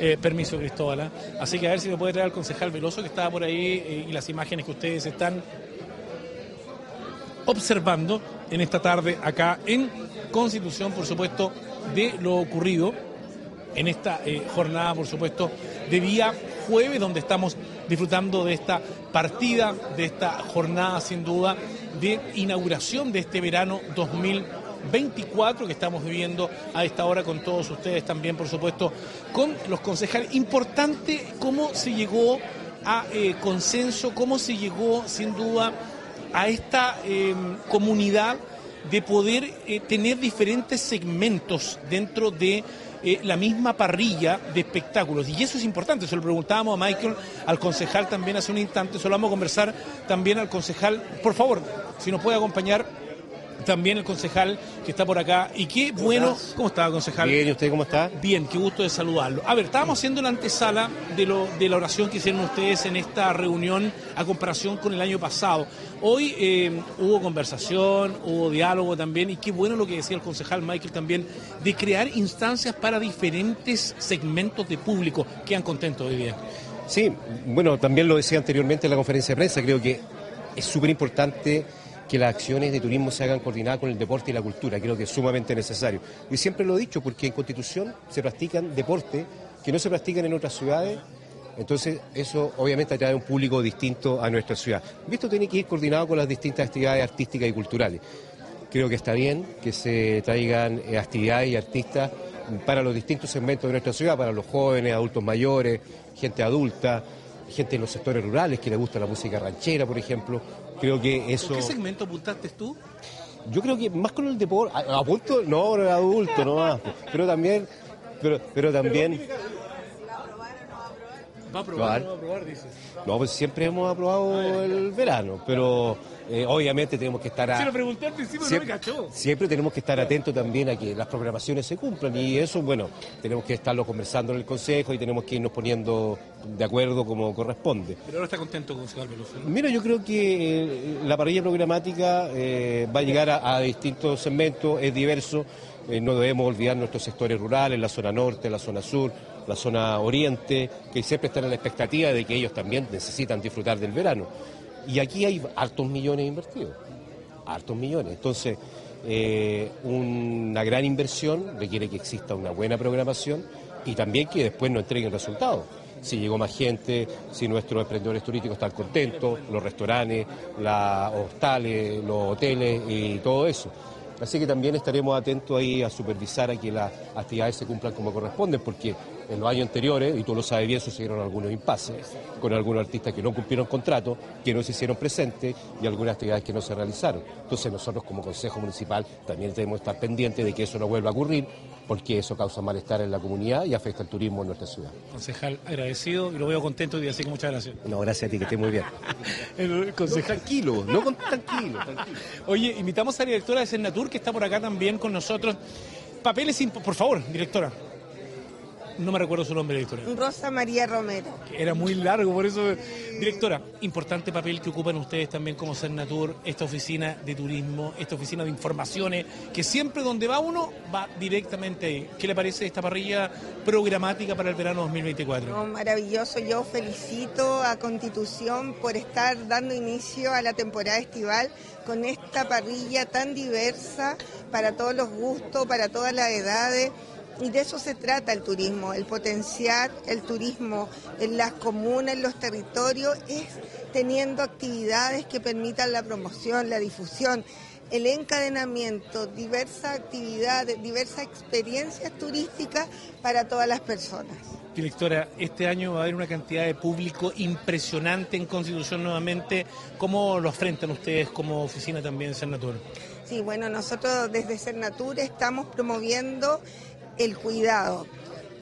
Eh, permiso, Cristóbal. ¿eh? Así que a ver si me puede traer al concejal Veloso que estaba por ahí y las imágenes que ustedes están observando en esta tarde acá en Constitución, por supuesto, de lo ocurrido en esta eh, jornada, por supuesto, de día jueves, donde estamos disfrutando de esta partida, de esta jornada, sin duda, de inauguración de este verano 2024 que estamos viviendo a esta hora con todos ustedes también, por supuesto, con los concejales. Importante cómo se llegó a eh, consenso, cómo se llegó, sin duda, a esta eh, comunidad de poder eh, tener diferentes segmentos dentro de eh, la misma parrilla de espectáculos. Y eso es importante, se lo preguntábamos a Michael, al concejal también hace un instante, se lo vamos a conversar también al concejal. Por favor, si nos puede acompañar también el concejal que está por acá. Y qué bueno. ¿Cómo está, concejal? Bien, ¿y usted cómo está? Bien, qué gusto de saludarlo. A ver, estábamos haciendo la antesala de, lo, de la oración que hicieron ustedes en esta reunión a comparación con el año pasado. Hoy eh, hubo conversación, hubo diálogo también, y qué bueno lo que decía el concejal Michael también, de crear instancias para diferentes segmentos de público. Quedan contentos hoy día. Sí, bueno, también lo decía anteriormente en la conferencia de prensa, creo que es súper importante que las acciones de turismo se hagan coordinadas con el deporte y la cultura. Creo que es sumamente necesario. Y siempre lo he dicho, porque en Constitución se practican deportes que no se practican en otras ciudades. Entonces, eso obviamente atrae un público distinto a nuestra ciudad. Esto tiene que ir coordinado con las distintas actividades artísticas y culturales. Creo que está bien que se traigan eh, actividades y artistas para los distintos segmentos de nuestra ciudad, para los jóvenes, adultos mayores, gente adulta, gente en los sectores rurales que le gusta la música ranchera, por ejemplo. Creo que eso... ¿Con qué segmento apuntaste tú? Yo creo que más con el deporte, a- apunto, no, no, adulto, no más, pero también, pero, pero también, Va a probar, Probar. no va a probar, dices. no, pues siempre hemos aprobado el verano, pero eh, obviamente tenemos que estar a- Se lo pregunté al principio, no me Siempre, cachó. siempre tenemos que estar atentos también a que las programaciones se cumplan y eso, bueno, tenemos que estarlo conversando en el Consejo y tenemos que irnos poniendo de acuerdo como corresponde. Pero ahora está contento, Veloso. ¿no? Mira, yo creo que eh, la parrilla programática eh, va a llegar a, a distintos segmentos, es diverso, no debemos olvidar nuestros sectores rurales, la zona norte, la zona sur, la zona oriente, que siempre están en la expectativa de que ellos también necesitan disfrutar del verano. Y aquí hay hartos millones invertidos, hartos millones. Entonces, eh, una gran inversión requiere que exista una buena programación y también que después nos entreguen resultados. Si llegó más gente, si nuestros emprendedores turísticos están contentos, los restaurantes, los hostales, los hoteles y todo eso. Así que también estaremos atentos ahí a supervisar a que las actividades se cumplan como corresponden, porque en los años anteriores, y tú lo sabes bien, sucedieron algunos impases con algunos artistas que no cumplieron contrato, que no se hicieron presentes y algunas actividades que no se realizaron. Entonces nosotros como Consejo Municipal también debemos estar pendientes de que eso no vuelva a ocurrir, porque eso causa malestar en la comunidad y afecta el turismo en nuestra ciudad. Concejal, agradecido y lo veo contento hoy día, así que muchas gracias. No, gracias a ti, que estés muy bien. El concejal. tranquilo, no con- tranquilo, Oye, invitamos a la directora de Cernatur, que está por acá también con nosotros. Papeles, imp- por favor, directora. No me recuerdo su nombre, directora. Rosa María Romero. Era muy largo, por eso. Directora, importante papel que ocupan ustedes también como Cernatur, esta oficina de turismo, esta oficina de informaciones, que siempre donde va uno, va directamente ahí. ¿Qué le parece esta parrilla programática para el verano 2024? No, maravilloso, yo felicito a Constitución por estar dando inicio a la temporada estival con esta parrilla tan diversa para todos los gustos, para todas las edades. Y de eso se trata el turismo, el potenciar el turismo en las comunas, en los territorios, es teniendo actividades que permitan la promoción, la difusión, el encadenamiento, diversas actividades, diversas experiencias turísticas para todas las personas. Directora, este año va a haber una cantidad de público impresionante en Constitución nuevamente. ¿Cómo lo afrentan ustedes como oficina también Cernatur? Sí, bueno, nosotros desde Cernatur estamos promoviendo el cuidado.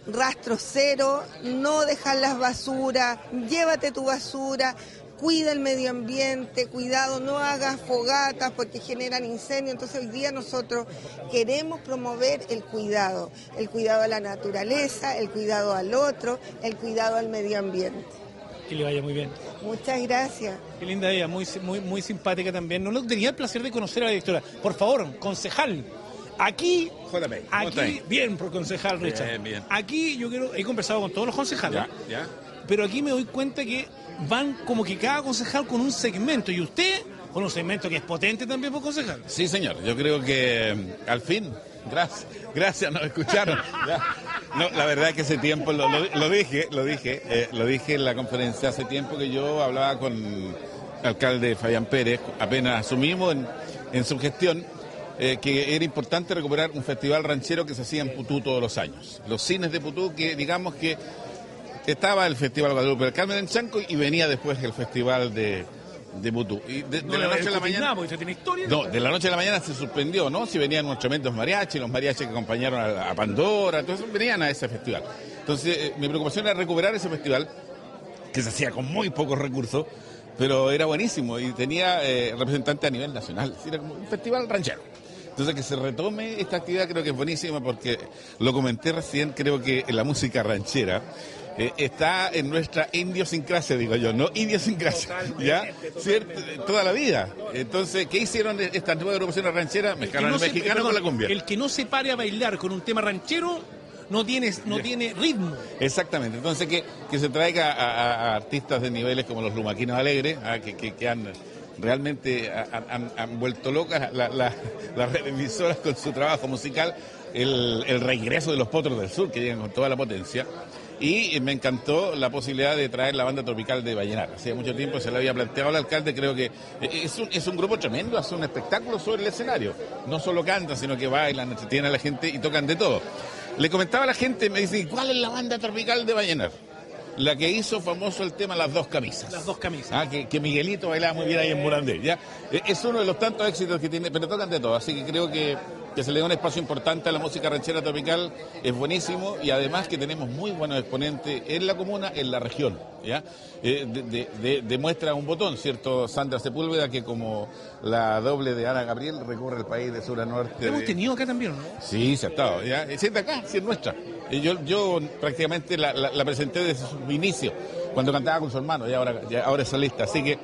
Rastro cero, no dejar las basuras, llévate tu basura, cuida el medio ambiente, cuidado, no hagas fogatas porque generan incendios. Entonces hoy día nosotros queremos promover el cuidado, el cuidado a la naturaleza, el cuidado al otro, el cuidado al medio ambiente. Que le vaya muy bien. Muchas gracias. Qué linda ella, muy, muy, muy simpática también. No, no tenía el placer de conocer a la directora. Por favor, concejal. Aquí, aquí, bien, por concejal Richard. Bien, bien. Aquí yo quiero, he conversado con todos los concejales, Ya, ya. pero aquí me doy cuenta que van como que cada concejal con un segmento y usted con un segmento que es potente también por concejal. Sí, señor. Yo creo que mm, al fin, gracias, gracias, nos escucharon. No, la verdad es que ese tiempo lo, lo- lo dije, lo dije, eh, lo dije en la conferencia hace tiempo que yo hablaba con el alcalde Fabián Pérez, apenas asumimos en, en su gestión eh, que era importante recuperar un festival ranchero que se hacía en Putú todos los años. Los cines de Putú que digamos que estaba el Festival Guadalupe del Carmen en Chanco y venía después el Festival de, de Putú. Y de, de No, la noche a la mañana... Tiene historia. No, de la noche a la mañana se suspendió, ¿no? Si venían unos tremendos mariachis, los mariachis que acompañaron a, a Pandora, entonces venían a ese festival. Entonces, eh, mi preocupación era recuperar ese festival, que se hacía con muy pocos recursos, pero era buenísimo y tenía eh, representantes a nivel nacional, era como un festival ranchero. Entonces, que se retome esta actividad creo que es buenísima porque lo comenté recién, creo que la música ranchera eh, está en nuestra idiosincrasia, digo yo, no idiosincrasia, ¿ya? Toda la vida. Entonces, ¿qué hicieron estas nuevas agrupaciones rancheras? Mezclaron no mexicano con la cumbia. El que no se pare a bailar con un tema ranchero no tiene, no tiene ritmo. Exactamente, entonces que, que se traiga a, a- a artistas de niveles como los Lumaquinos Alegres, ah, que, que- que han realmente han, vuelto locas la- la- las emisoras con su trabajo musical, el, regreso de los Potros del Sur, que llegan con toda la potencia. Y me encantó la posibilidad de traer la banda tropical de Vallenar. Hacía mucho tiempo se le había planteado al alcalde, creo que eh, es un, es un grupo tremendo, hace un espectáculo sobre el escenario. No solo cantan, sino que bailan, entretienen a la gente y tocan de todo. Le comentaba a la gente, me dice, ¿cuál es la banda tropical de Vallenar? La que hizo famoso el tema Las Dos Camisas. Las dos camisas. Ah, que, que Miguelito bailaba muy bien ahí en Morandé, ¿ya? Eh, Es uno de los tantos éxitos que tiene, pero tocan de todo, así que creo que, que se le da un espacio importante a la música ranchera tropical, es buenísimo y además que tenemos muy buenos exponentes en la comuna, en la región, ¿ya? Eh, de- de- de- demuestra un botón, ¿cierto? Sandra Sepúlveda, que como la doble de Ana Gabriel recorre el país de sur a norte. Hemos de- tenido acá también, ¿no? Sí, se ha estado. ¿ya? Eh, Sí, es de acá, sí es nuestra. Y yo, yo prácticamente la, la- la presenté desde su inicio, cuando cantaba con su hermano, y ahora, ya- ahora es solista. Así que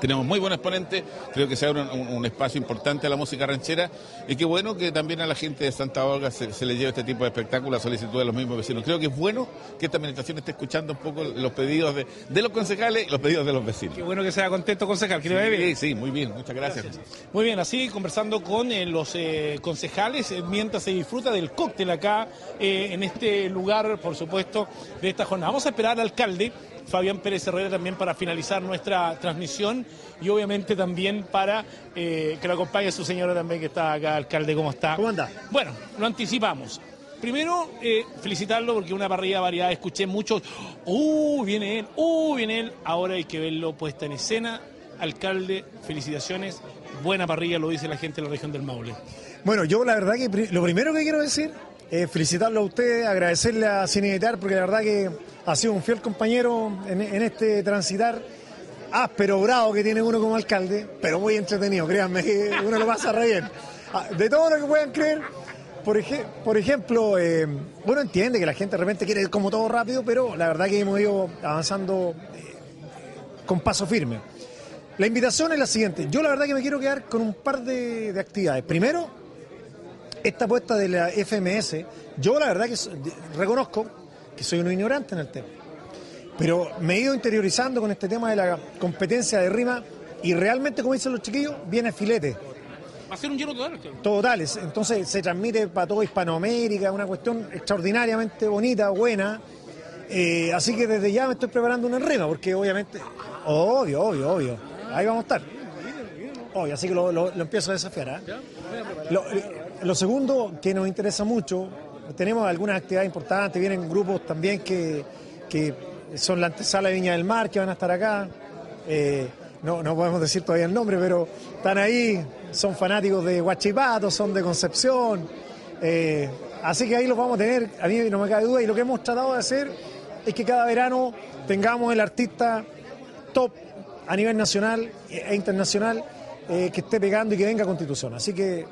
tenemos muy buen exponente, creo que se abre un, espacio importante a la música ranchera y qué bueno que también a la gente de Santa Olga se, se le lleve este tipo de espectáculos a solicitud de los mismos vecinos. Creo que es bueno que esta administración esté escuchando un poco los pedidos de, de los concejales y los pedidos de los vecinos. Qué bueno que sea contento, concejal. Que le vaya bien. Sí, sí, muy bien, muchas gracias. Muy bien, así conversando con eh, los eh, concejales eh, mientras se disfruta del cóctel acá eh, en este lugar, por supuesto, de esta jornada. Vamos a esperar al alcalde, Fabián Pérez Herrera, también para finalizar nuestra transmisión y obviamente también para eh, que lo acompañe su señora también que está acá, alcalde, ¿cómo está? ¿Cómo anda? Bueno, lo anticipamos. Primero, eh, felicitarlo porque una parrilla variada, escuché mucho, ¡uh, viene él! ¡uh, viene él! Ahora hay que verlo puesta en escena. Alcalde, felicitaciones, buena parrilla, lo dice la gente de la región del Maule. Bueno, yo la verdad que lo primero que quiero decir es felicitarlo a usted, agradecerle a Cinevitar, porque la verdad que ha sido un fiel compañero en, este transitar áspero, bravo que tiene uno como alcalde, pero muy entretenido, créanme uno lo pasa re bien. Ah, De todo lo que puedan creer, por, ej- por ejemplo, eh, uno entiende que la gente de repente quiere ir como todo rápido, pero la verdad que hemos ido avanzando eh, con paso firme. La invitación es la siguiente. Yo la verdad que me quiero quedar con un par de actividades. Primero, esta apuesta de la FMS. Yo la verdad que reconozco que soy un ignorante en el tema. Pero me he ido interiorizando con este tema de la competencia de rima y realmente, como dicen los chiquillos, viene filete. Va a ser un lleno total. alcalde. Totales. Entonces se transmite para toda Hispanoamérica, una cuestión extraordinariamente bonita, buena. Eh, así que desde ya me estoy preparando una rima, porque obviamente, obvio, obvio, obvio. Ahí vamos a estar. Obvio, así que lo, lo- lo empiezo a desafiar. ¿ah? Lo, lo segundo que nos interesa mucho, tenemos algunas actividades importantes, vienen grupos también que, que son la antesala de Viña del Mar, que van a estar acá. Eh, no, no podemos decir todavía el nombre, pero están ahí, son fanáticos de Huachipato, son de Concepción. eh, así que ahí los vamos a tener, a mí no me cabe duda, y lo que hemos tratado de hacer es que cada verano tengamos el artista top a nivel nacional e internacional eh, que esté pegando y que venga a Constitución. Así que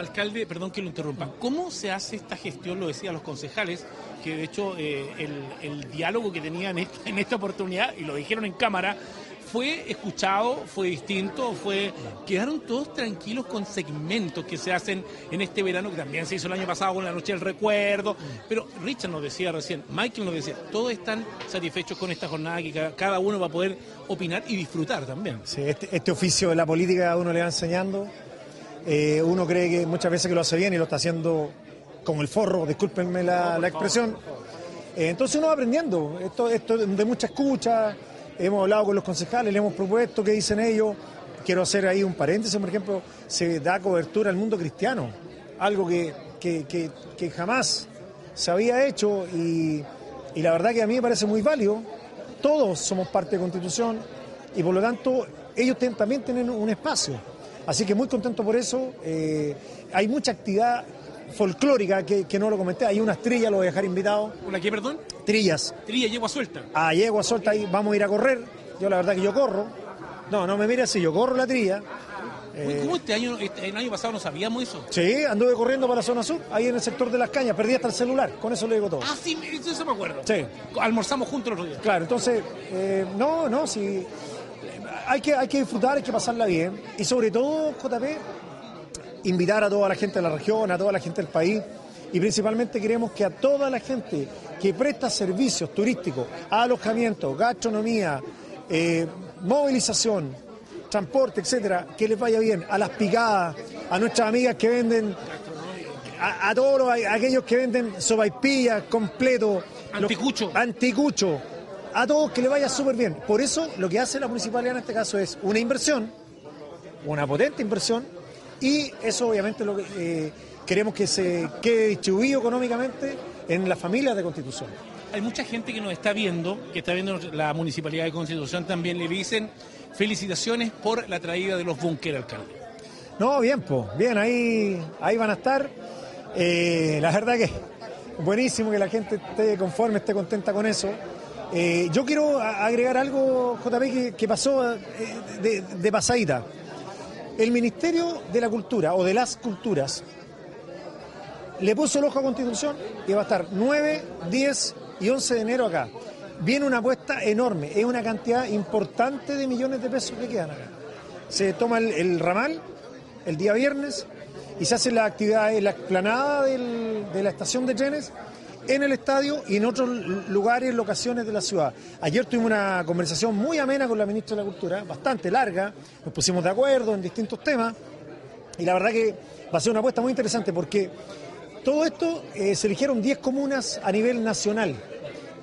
Alcalde, perdón que lo interrumpa, ¿cómo se hace esta gestión? Lo decían los concejales, que de hecho eh, el, diálogo que tenían en esta, oportunidad, y lo dijeron en cámara, fue escuchado, fue distinto, fue quedaron todos tranquilos con segmentos que se hacen en este verano, que también se hizo el año pasado con la Noche del Recuerdo, pero Richard nos decía recién, Michael nos decía, todos están satisfechos con esta jornada que ca- cada uno va a poder opinar y disfrutar también. Sí, este, este oficio de la política a uno le va enseñando. Eh, uno cree que muchas veces que lo hace bien y lo está haciendo con el forro, discúlpenme la, la expresión. Eh, entonces uno va aprendiendo. Esto, esto de mucha escucha. Hemos hablado con los concejales, le hemos propuesto qué dicen ellos. Quiero hacer ahí un paréntesis, por ejemplo, se da cobertura al mundo cristiano, algo que, que- que- que jamás se había hecho y, y la verdad que a mí me parece muy válido. Todos somos parte de Constitución y por lo tanto ellos ten- también tienen un espacio. Así que muy contento por eso. Eh, hay mucha actividad folclórica que, que no lo comenté. Hay unas trillas, lo voy a dejar invitado. ¿Una qué, perdón? Trillas. Trilla, yegua suelta. A yegua suelta ahí, vamos a ir a correr. Yo la verdad que yo corro. No, no me mire así, yo corro la trilla. Eh, ¿Cómo este año, este- el año pasado no sabíamos eso? Sí, anduve corriendo para la zona sur, ahí en el sector de las cañas, perdí hasta el celular, con eso le digo todo. Ah, sí, eso me acuerdo. Sí. Almorzamos juntos el otro día. Claro, entonces, eh, no, no, sí. Hay que, hay que disfrutar, hay que pasarla bien. Y sobre todo, JP, invitar a toda la gente de la región, a toda la gente del país. Y principalmente queremos que a toda la gente que presta servicios turísticos, alojamiento, gastronomía, eh, movilización, transporte, etcétera, que les vaya bien. A las picadas, a nuestras amigas que venden, a, a todos los- a aquellos que venden sopaipillas completo, anticucho, anticucho, a todos que les vaya súper bien. Por eso lo que hace la municipalidad en este caso es una inversión, una potente inversión, y eso obviamente lo que eh, queremos que se quede distribuido económicamente en las familias de Constitución. Hay mucha gente que nos está viendo, que está viendo la Municipalidad de Constitución también, le dicen felicitaciones por la traída de los búnker, alcalde. No, bien, pues, bien, ahí, ahí van a estar. Eh, la verdad que buenísimo que la gente esté conforme, esté contenta con eso. Eh, yo quiero agregar algo, JP, que, que pasó eh, de, de pasadita. El Ministerio de la Cultura o de las Culturas le puso el ojo a Constitución y va a estar 9, 10 y 11 de enero acá. Viene una apuesta enorme, es una cantidad importante de millones de pesos que quedan acá. Se toma el, ramal el día viernes y se hace la actividad en la explanada de la estación de trenes, en el estadio y en otros lugares, locaciones de la ciudad. Ayer tuvimos una conversación muy amena con la ministra de la Cultura, bastante larga, nos pusimos de acuerdo en distintos temas y la verdad que va a ser una apuesta muy interesante porque todo esto eh, se eligieron 10 comunas a nivel nacional.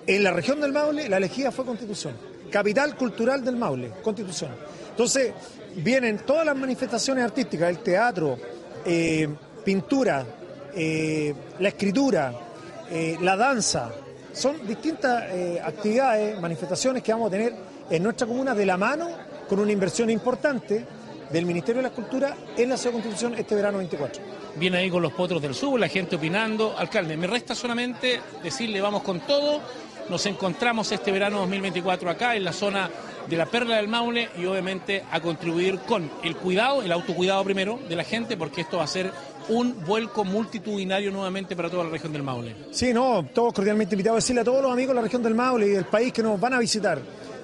En la región del Maule, la elegida fue Constitución. Capital cultural del Maule, Constitución. Entonces, vienen todas las manifestaciones artísticas, el teatro, eh, pintura, eh, la escritura, eh, la danza. Son distintas eh, actividades, manifestaciones que vamos a tener en nuestra comuna de la mano con una inversión importante del Ministerio de la Cultura en la de Constitución este verano 24. Viene ahí con los potros del sur, la gente opinando. Alcalde, me resta solamente decirle vamos con todo. Nos encontramos este verano 2024 acá en la zona de la Perla del Maule y obviamente a contribuir con el cuidado, el autocuidado primero de la gente, porque esto va a ser un vuelco multitudinario nuevamente para toda la región del Maule. Sí, no, todos cordialmente invitados a decirle a todos los amigos de la región del Maule y del país que nos van a visitar.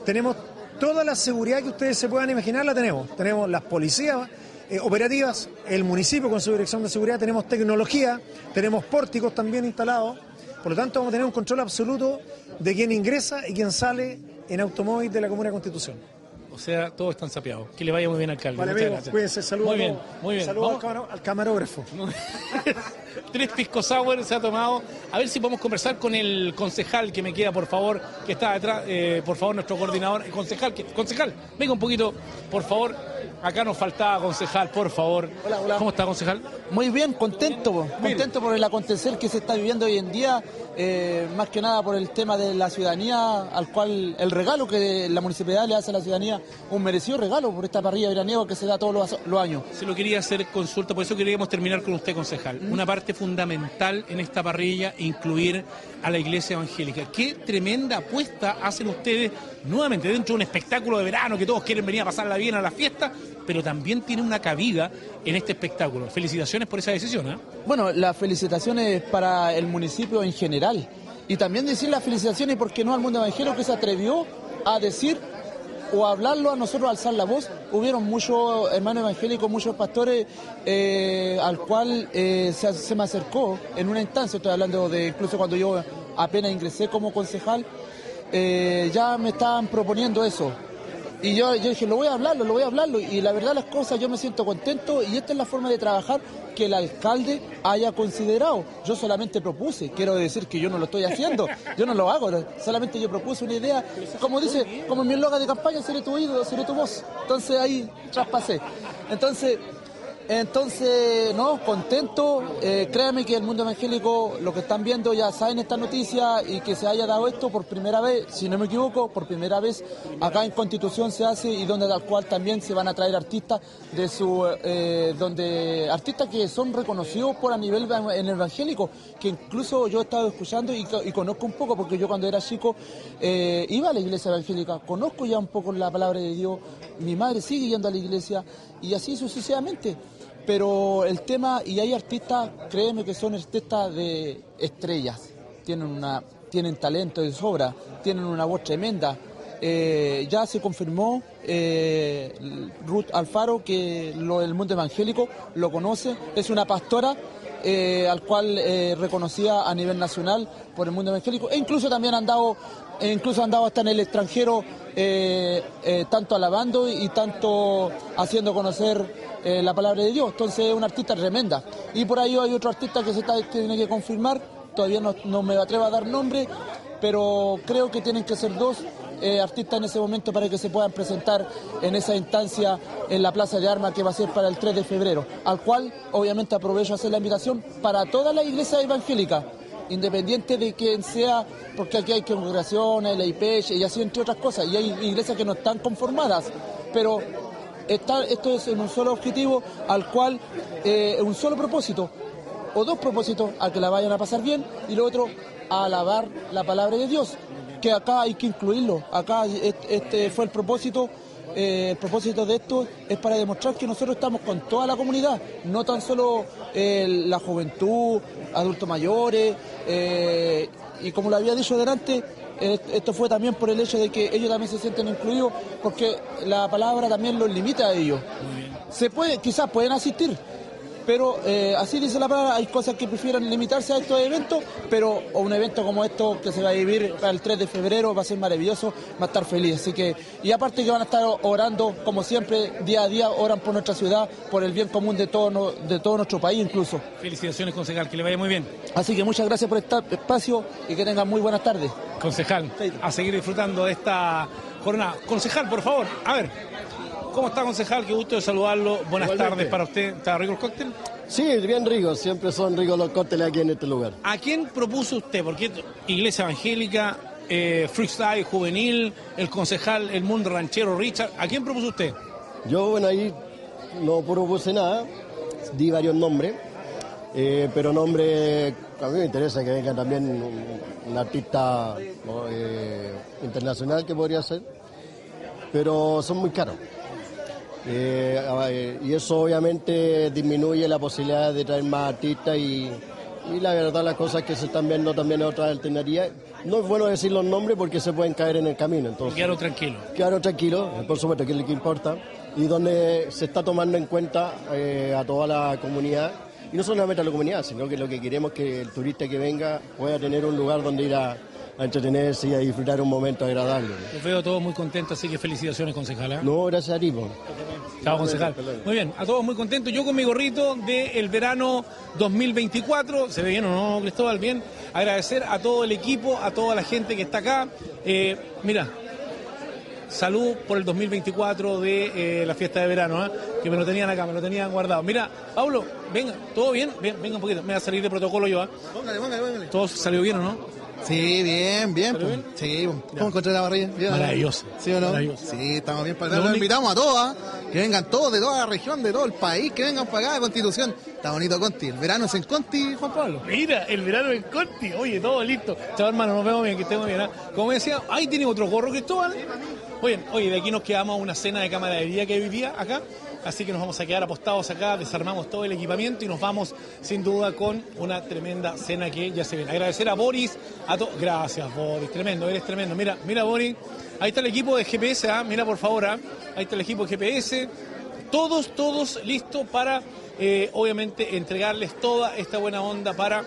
Tenemos toda la seguridad que ustedes se puedan imaginar, la tenemos. Tenemos las policías eh, operativas, el municipio con su dirección de seguridad, tenemos tecnología, tenemos pórticos también instalados. Por lo tanto, vamos a tener un control absoluto de quién ingresa y quién sale en automóvil de la Comuna de Constitución. O sea, todos están sapeados. Que le vaya muy bien, alcalde. Vale, Muchas amigo, gracias. cuídense, saludos. Muy bien, muy bien. Saludos al, al camarógrafo. Tres pisco sour se ha tomado. A ver si podemos conversar con el concejal que me queda, por favor, que está detrás, eh, por favor, nuestro coordinador. El concejal, que, concejal, venga un poquito, por favor. Acá nos faltaba concejal, por favor. Hola, hola. ¿Cómo está, concejal? Muy bien, contento, po, contento por el acontecer que se está viviendo hoy en día, eh, más que nada por el tema de la ciudadanía, al cual el regalo que la municipalidad le hace a la ciudadanía, un merecido regalo por esta parrilla veraniega que se da todos los, los años. Se lo quería hacer consulta, por eso queríamos terminar con usted, concejal. Una parte parte fundamental en esta parrilla incluir a la iglesia evangélica. Qué tremenda apuesta hacen ustedes nuevamente dentro de un espectáculo de verano que todos quieren venir a pasarla bien a la fiesta, pero también tiene una cabida en este espectáculo. Felicitaciones por esa decisión. ¿eh? Bueno, las felicitaciones para el municipio en general. Y también decir las felicitaciones, porque no al mundo evangélico que se atrevió a decir o hablarlo a nosotros, alzar la voz. Hubieron muchos hermanos evangélicos, muchos pastores eh, al cual eh, se, se me acercó en una instancia, estoy hablando de incluso cuando yo apenas ingresé como concejal, eh, ya me estaban proponiendo eso. Y yo, yo dije, lo voy a hablarlo, lo voy a hablarlo. Y la verdad las cosas, yo me siento contento y esta es la forma de trabajar que el alcalde haya considerado. Yo solamente propuse, quiero decir que yo no lo estoy haciendo, yo no lo hago, solamente yo propuse una idea, como dice, como en mi eslogan de campaña, seré tu ídolo, seré tu voz. Entonces ahí traspasé. Entonces, entonces, no, contento. Eh, créanme que el mundo evangélico, lo que están viendo ya saben esta noticia y que se haya dado esto por primera vez, si no me equivoco, por primera vez acá en Constitución se hace y donde tal cual también se van a traer artistas de su, eh, donde artistas que son reconocidos por a nivel en evangélico, que incluso yo he estado escuchando y, y conozco un poco porque yo cuando era chico eh, iba a la iglesia evangélica, conozco ya un poco la palabra de Dios, mi madre sigue yendo a la iglesia y así sucesivamente pero el tema, y hay artistas, créeme que son artistas de estrellas, tienen, una, tienen talento de sobra, tienen una voz tremenda. Eh, ya se confirmó eh, Ruth Alfaro que lo, el mundo evangélico lo conoce, es una pastora eh, al cual eh, reconocía a nivel nacional por el mundo evangélico e incluso también han dado e incluso han dado hasta en el extranjero eh, eh, tanto alabando y tanto haciendo conocer eh, la palabra de Dios. Entonces es una artista tremenda. Y por ahí hay otro artista que se está, tiene que confirmar, todavía no, no me atrevo a dar nombre, pero creo que tienen que ser dos eh, artistas en ese momento para que se puedan presentar en esa instancia en la Plaza de Armas que va a ser para el 3 de febrero, al cual obviamente aprovecho a hacer la invitación para toda la iglesia evangélica, independiente de quién sea, porque aquí hay congregaciones, la IPECH y así entre otras cosas, y hay iglesias que no están conformadas, pero está, esto es en un solo objetivo al cual, eh, un solo propósito, o dos propósitos, a que la vayan a pasar bien, y lo otro, a alabar la palabra de Dios, que acá hay que incluirlo, acá este, fue el propósito. eh, el propósito de esto es para demostrar que nosotros estamos con toda la comunidad, no tan solo eh, la juventud, adultos mayores, eh, y como lo había dicho delante, esto fue también por el hecho de que ellos también se sienten incluidos, porque la palabra también los limita a ellos. Se puede, quizás pueden asistir, pero eh, así dice la palabra, hay cosas que prefieren limitarse a estos eventos, pero un evento como esto que se va a vivir para el 3 de febrero va a ser maravilloso, va a estar feliz. Así que, y aparte que van a estar orando, como siempre, día a día, oran por nuestra ciudad, por el bien común de todo, de todo nuestro país incluso. Felicitaciones, concejal, que le vaya muy bien. Así que muchas gracias por este espacio y que tengan muy buenas tardes. Concejal, a seguir disfrutando de esta jornada. Concejal, por favor, a ver. ¿Cómo está, concejal? Qué gusto de saludarlo. Buenas Igualmente. tardes para usted. ¿Está rico el cóctel? Sí, bien ricos, siempre son ricos los cócteles aquí en este lugar. ¿A quién propuso usted? Porque Iglesia Evangélica, eh, Freestyle Juvenil, el concejal El Mundo Ranchero Richard, ¿a quién propuso usted? Yo, bueno, ahí no propuse nada, di varios nombres, eh, pero nombres, a mí me interesa que venga también un, un artista ¿no? eh, internacional que podría ser, pero son muy caros. Eh, ah, eh, y eso obviamente disminuye la posibilidad de traer más artistas y, y la verdad las cosas que se están viendo también en otras alternativas. No es bueno decir los nombres porque se pueden caer en el camino. Entonces, Quedaron tranquilos. Quedaron tranquilos, por supuesto, que es lo que importa, y donde se está tomando en cuenta eh, a toda la comunidad, y no solamente a la comunidad, sino que lo que queremos es que el turista que venga pueda tener un lugar donde ir a, a entretenerse y a disfrutar un momento agradable. Los veo todos muy contentos, así que felicitaciones, concejal. ¿eh? No, gracias a ti. Chao, concejal. Muy bien, a todos muy contentos. Yo con mi gorrito del verano 2024. ¿Se ve bien o no, Cristóbal? Bien. Agradecer a todo el equipo, a toda la gente que está acá. Eh, mira, salud por el 2024 de eh, la fiesta de verano, ¿eh? que me lo tenían acá, me lo tenían guardado. Mira, Pablo, venga, ¿todo bien? Ven, venga un poquito. Me voy a salir de protocolo yo. ¿eh? Póngale, póngale, póngale. ¿Todo salió bien o no? Sí, bien, bien. pues. Sí, ¿cómo encontré la parrilla? Bien, Maravilloso. ¿Sí o no? Maravilloso. Sí, estamos bien para Los invitamos a todos, ¿ah? que vengan todos de toda la región, de todo el país, que vengan para acá, de Constitución. Está bonito Conti. El verano es en Conti, Juan Pablo. Mira, el verano en Conti. Oye, todo listo. Chao, hermano, nos vemos bien, que estemos bien. ¿ah? Como decía, ahí tiene otro gorro, Cristóbal. Oye, oye, de aquí nos quedamos a una cena de camaradería que vivía acá. Así que nos vamos a quedar apostados acá, desarmamos todo el equipamiento y nos vamos sin duda con una tremenda cena que ya se viene. Agradecer a Boris, a todos. Gracias, Boris, tremendo, eres tremendo. Mira, mira, Boris, ahí está el equipo de GPS, ¿ah? mira por favor, ¿ah? ahí está el equipo de GPS. Todos, todos listos para, eh, obviamente, entregarles toda esta buena onda para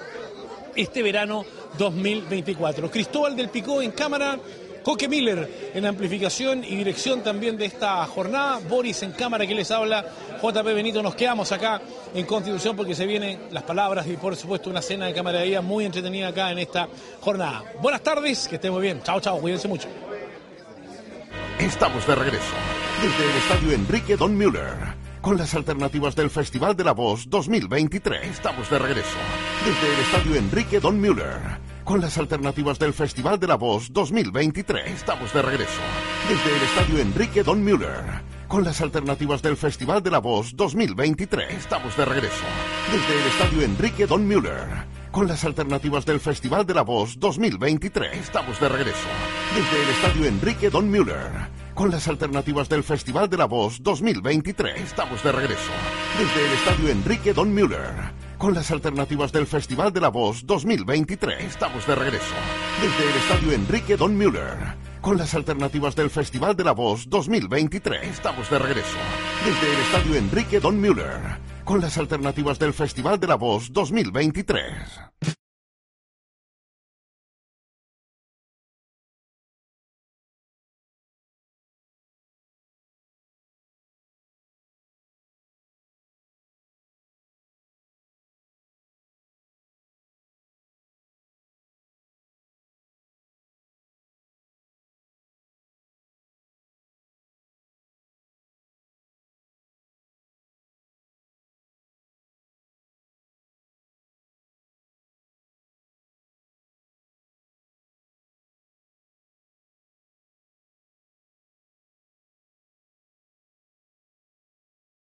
este verano 2024. Cristóbal del Picó en cámara, Coque Miller en amplificación y dirección también de esta jornada, Boris en cámara que les habla, JP Benito, nos quedamos acá en Constitución porque se vienen las palabras y por supuesto una cena de camaradería muy entretenida acá en esta jornada. Buenas tardes, que estén muy bien. Chao, chao, cuídense mucho. Estamos de regreso desde el estadio Enrique Don Müller con las alternativas del Festival de la Voz 2023. Estamos de regreso desde el estadio Enrique Don Müller con las alternativas del Festival de la Voz 2023. Estamos de regreso desde el estadio Enrique Don Müller con las alternativas del Festival de la Voz 2023. Estamos de regreso desde el estadio Enrique Don Müller con las alternativas del Festival de la Voz 2023. Estamos de regreso desde el estadio Enrique Don Müller con las alternativas del Festival de la Voz 2023. Estamos de regreso desde el estadio Enrique Don Müller con las alternativas del Festival de la Voz 2023. Estamos de regreso desde el estadio Enrique Don Müller con las alternativas del Festival de la Voz 2023. Estamos de regreso desde el estadio Enrique Don Müller con las alternativas del Festival de la Voz 2023.